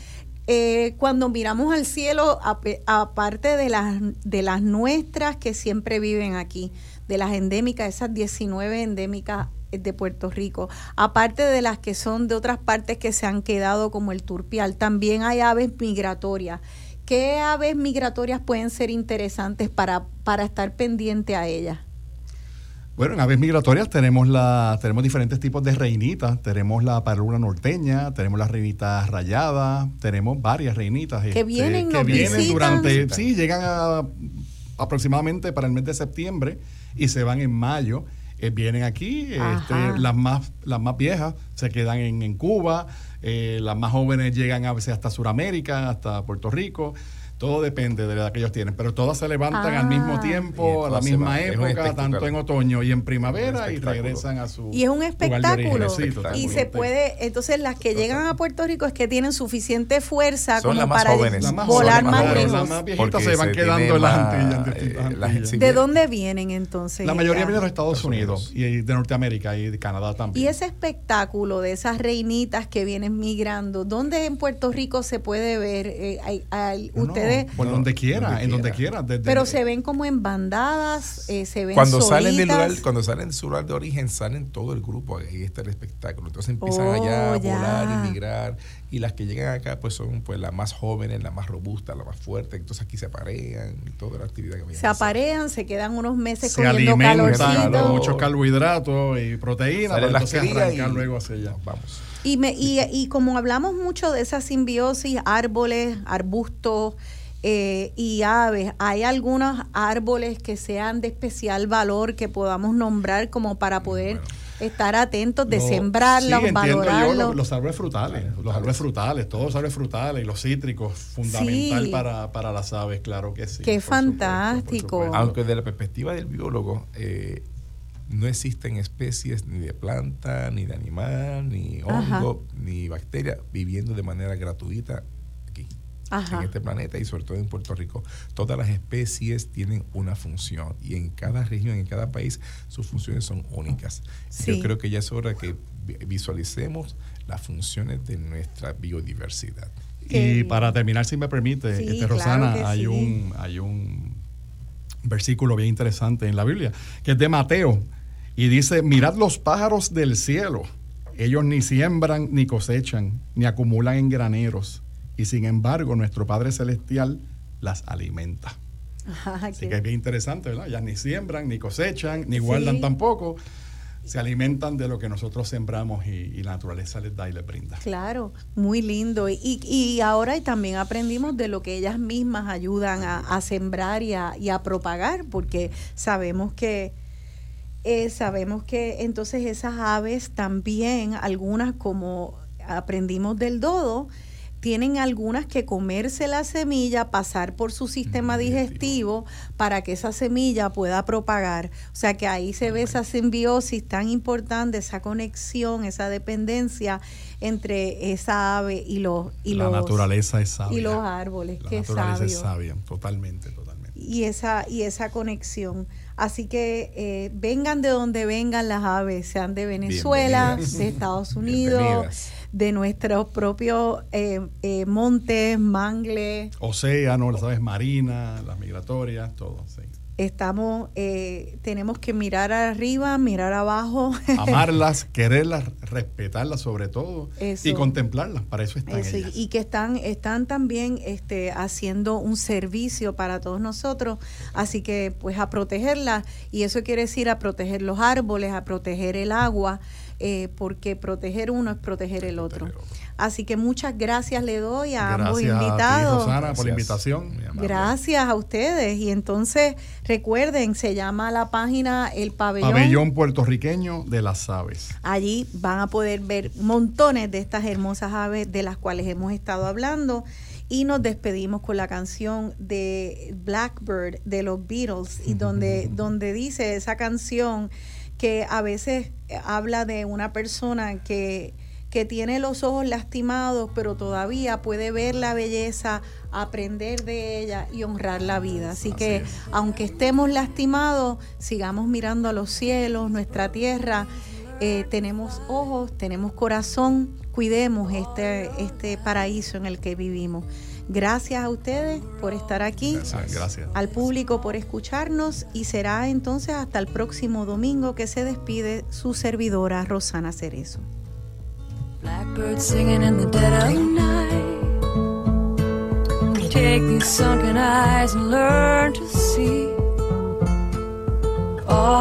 eh, cuando miramos al cielo, aparte de las, de las nuestras que siempre viven aquí, de las endémicas, esas 19 endémicas de Puerto Rico, aparte de las que son de otras partes que se han quedado como el turpial, también hay aves migratorias. ¿Qué aves migratorias pueden ser interesantes para, para estar pendiente a ellas? Bueno, en aves migratorias tenemos la, tenemos diferentes tipos de reinitas. Tenemos la parula norteña, tenemos las reinitas rayadas, tenemos varias reinitas. Que este, vienen, que vienen durante, sí, llegan a, aproximadamente para el mes de septiembre y se van en mayo. Eh, vienen aquí, este, las más, las más viejas se quedan en, Cuba, eh, las más jóvenes llegan a veces hasta Sudamérica, hasta Puerto Rico. Todo depende de la edad que ellos tienen, pero todas se levantan al mismo ah. tiempo, a la misma época, tanto en otoño y en primavera y regresan a su Y es un espectáculo. y se puede, entonces las que llegan a Puerto Rico es que tienen suficiente fuerza como para volar más, lejos. Las más viejitas se van quedando en las Antillas, eh, ¿De dónde vienen entonces? La mayoría vienen de los Estados Unidos y de Norteamérica y de Canadá también. Y ese espectáculo de esas reinitas que vienen migrando, ¿dónde en Puerto Rico se puede ver? Eh, hay, ustedes por donde quiera, en donde quiera. pero se ven como en bandadas, eh, se ven cuando salen del lugar, cuando salen de su lugar de origen, salen todo el grupo, ahí está el espectáculo. Entonces empiezan allá a oh, volar, a migrar, y las que llegan acá pues son pues las más jóvenes, las más robustas, las más fuertes, entonces aquí se aparean y toda la actividad que Se aparean, se quedan unos meses se comiendo calorcito. muchos carbohidratos y proteínas, para entonces arrancar luego hacia allá. Vamos. Y, me, y, y como hablamos mucho de esa simbiosis, árboles, arbustos, eh, y aves, ¿hay algunos árboles que sean de especial valor que podamos nombrar como para poder estar atentos de sembrarlos, sí, valorarlos? los, árboles frutales, los árboles frutales, todos los árboles frutales y los cítricos, fundamental para, las aves, claro que sí. Qué fantástico. Aunque desde la perspectiva del biólogo, eh, no existen especies ni de planta, ni de animal, ni hongo, ni bacteria viviendo de manera gratuita en este planeta y sobre todo en Puerto Rico. Todas las especies tienen una función y en cada región, en cada país, sus funciones son únicas. Yo creo que ya es hora que visualicemos las funciones de nuestra biodiversidad. Y para terminar, si me permite, este, Rosana, hay, un, hay un versículo bien interesante en la Biblia, que es de Mateo, y dice, mirad los pájaros del cielo, ellos ni siembran ni cosechan, ni acumulan en graneros, y sin embargo nuestro Padre Celestial las alimenta. Así que es bien interesante, ¿verdad? Ya ni siembran, ni cosechan, ni guardan tampoco. Se alimentan de lo que nosotros sembramos y, la naturaleza les da y les brinda. Claro, muy lindo. Y, y ahora también aprendimos de lo que ellas mismas ayudan a, sembrar y a, y a, propagar, porque sabemos que eh, sabemos que entonces esas aves también, algunas como aprendimos del dodo, tienen algunas que comerse la semilla, pasar por su sistema digestivo para que esa semilla pueda propagar. O sea que ahí se ve esa simbiosis tan importante, esa conexión, esa dependencia entre esa ave y los y la naturaleza es sabia. y los árboles. La naturaleza es sabia, totalmente, totalmente. Y esa y esa conexión. Así que eh, vengan de donde vengan las aves, sean de Venezuela, de Estados *laughs* Unidos de nuestros propios eh, eh, montes, mangles. Océanos, las aves marinas, las migratorias, todo, sí. Estamos, eh, tenemos que mirar arriba, mirar abajo. *laughs* Amarlas, quererlas, respetarlas sobre todo y contemplarlas, para eso están ellas. Y que están, están también este, haciendo un servicio para todos nosotros, así que pues a protegerlas, y eso quiere decir a proteger los árboles, a proteger el agua, eh, porque proteger uno es proteger el otro. Así que muchas gracias le doy a ambos invitados. A por la invitación. Gracias a ustedes. Y entonces, recuerden, se llama la página El Pabellón. Pabellón puertorriqueño de las aves. Allí van a poder ver montones de estas hermosas aves de las cuales hemos estado hablando. Y nos despedimos con la canción de Blackbird de los Beatles, y donde, donde dice esa canción que a veces habla de una persona que, que tiene los ojos lastimados, pero todavía puede ver la belleza, aprender de ella y honrar la vida. Así, que aunque estemos lastimados, sigamos mirando a los cielos, nuestra tierra. Eh, tenemos ojos, tenemos corazón, cuidemos este, este paraíso en el que vivimos. Gracias a ustedes por estar aquí. Gracias. Al público por escucharnos y será entonces hasta el próximo domingo que se despide su servidora Rosana Cerezo. Blackbird singing in the dead of night. Take these sunken eyes and learn to see. All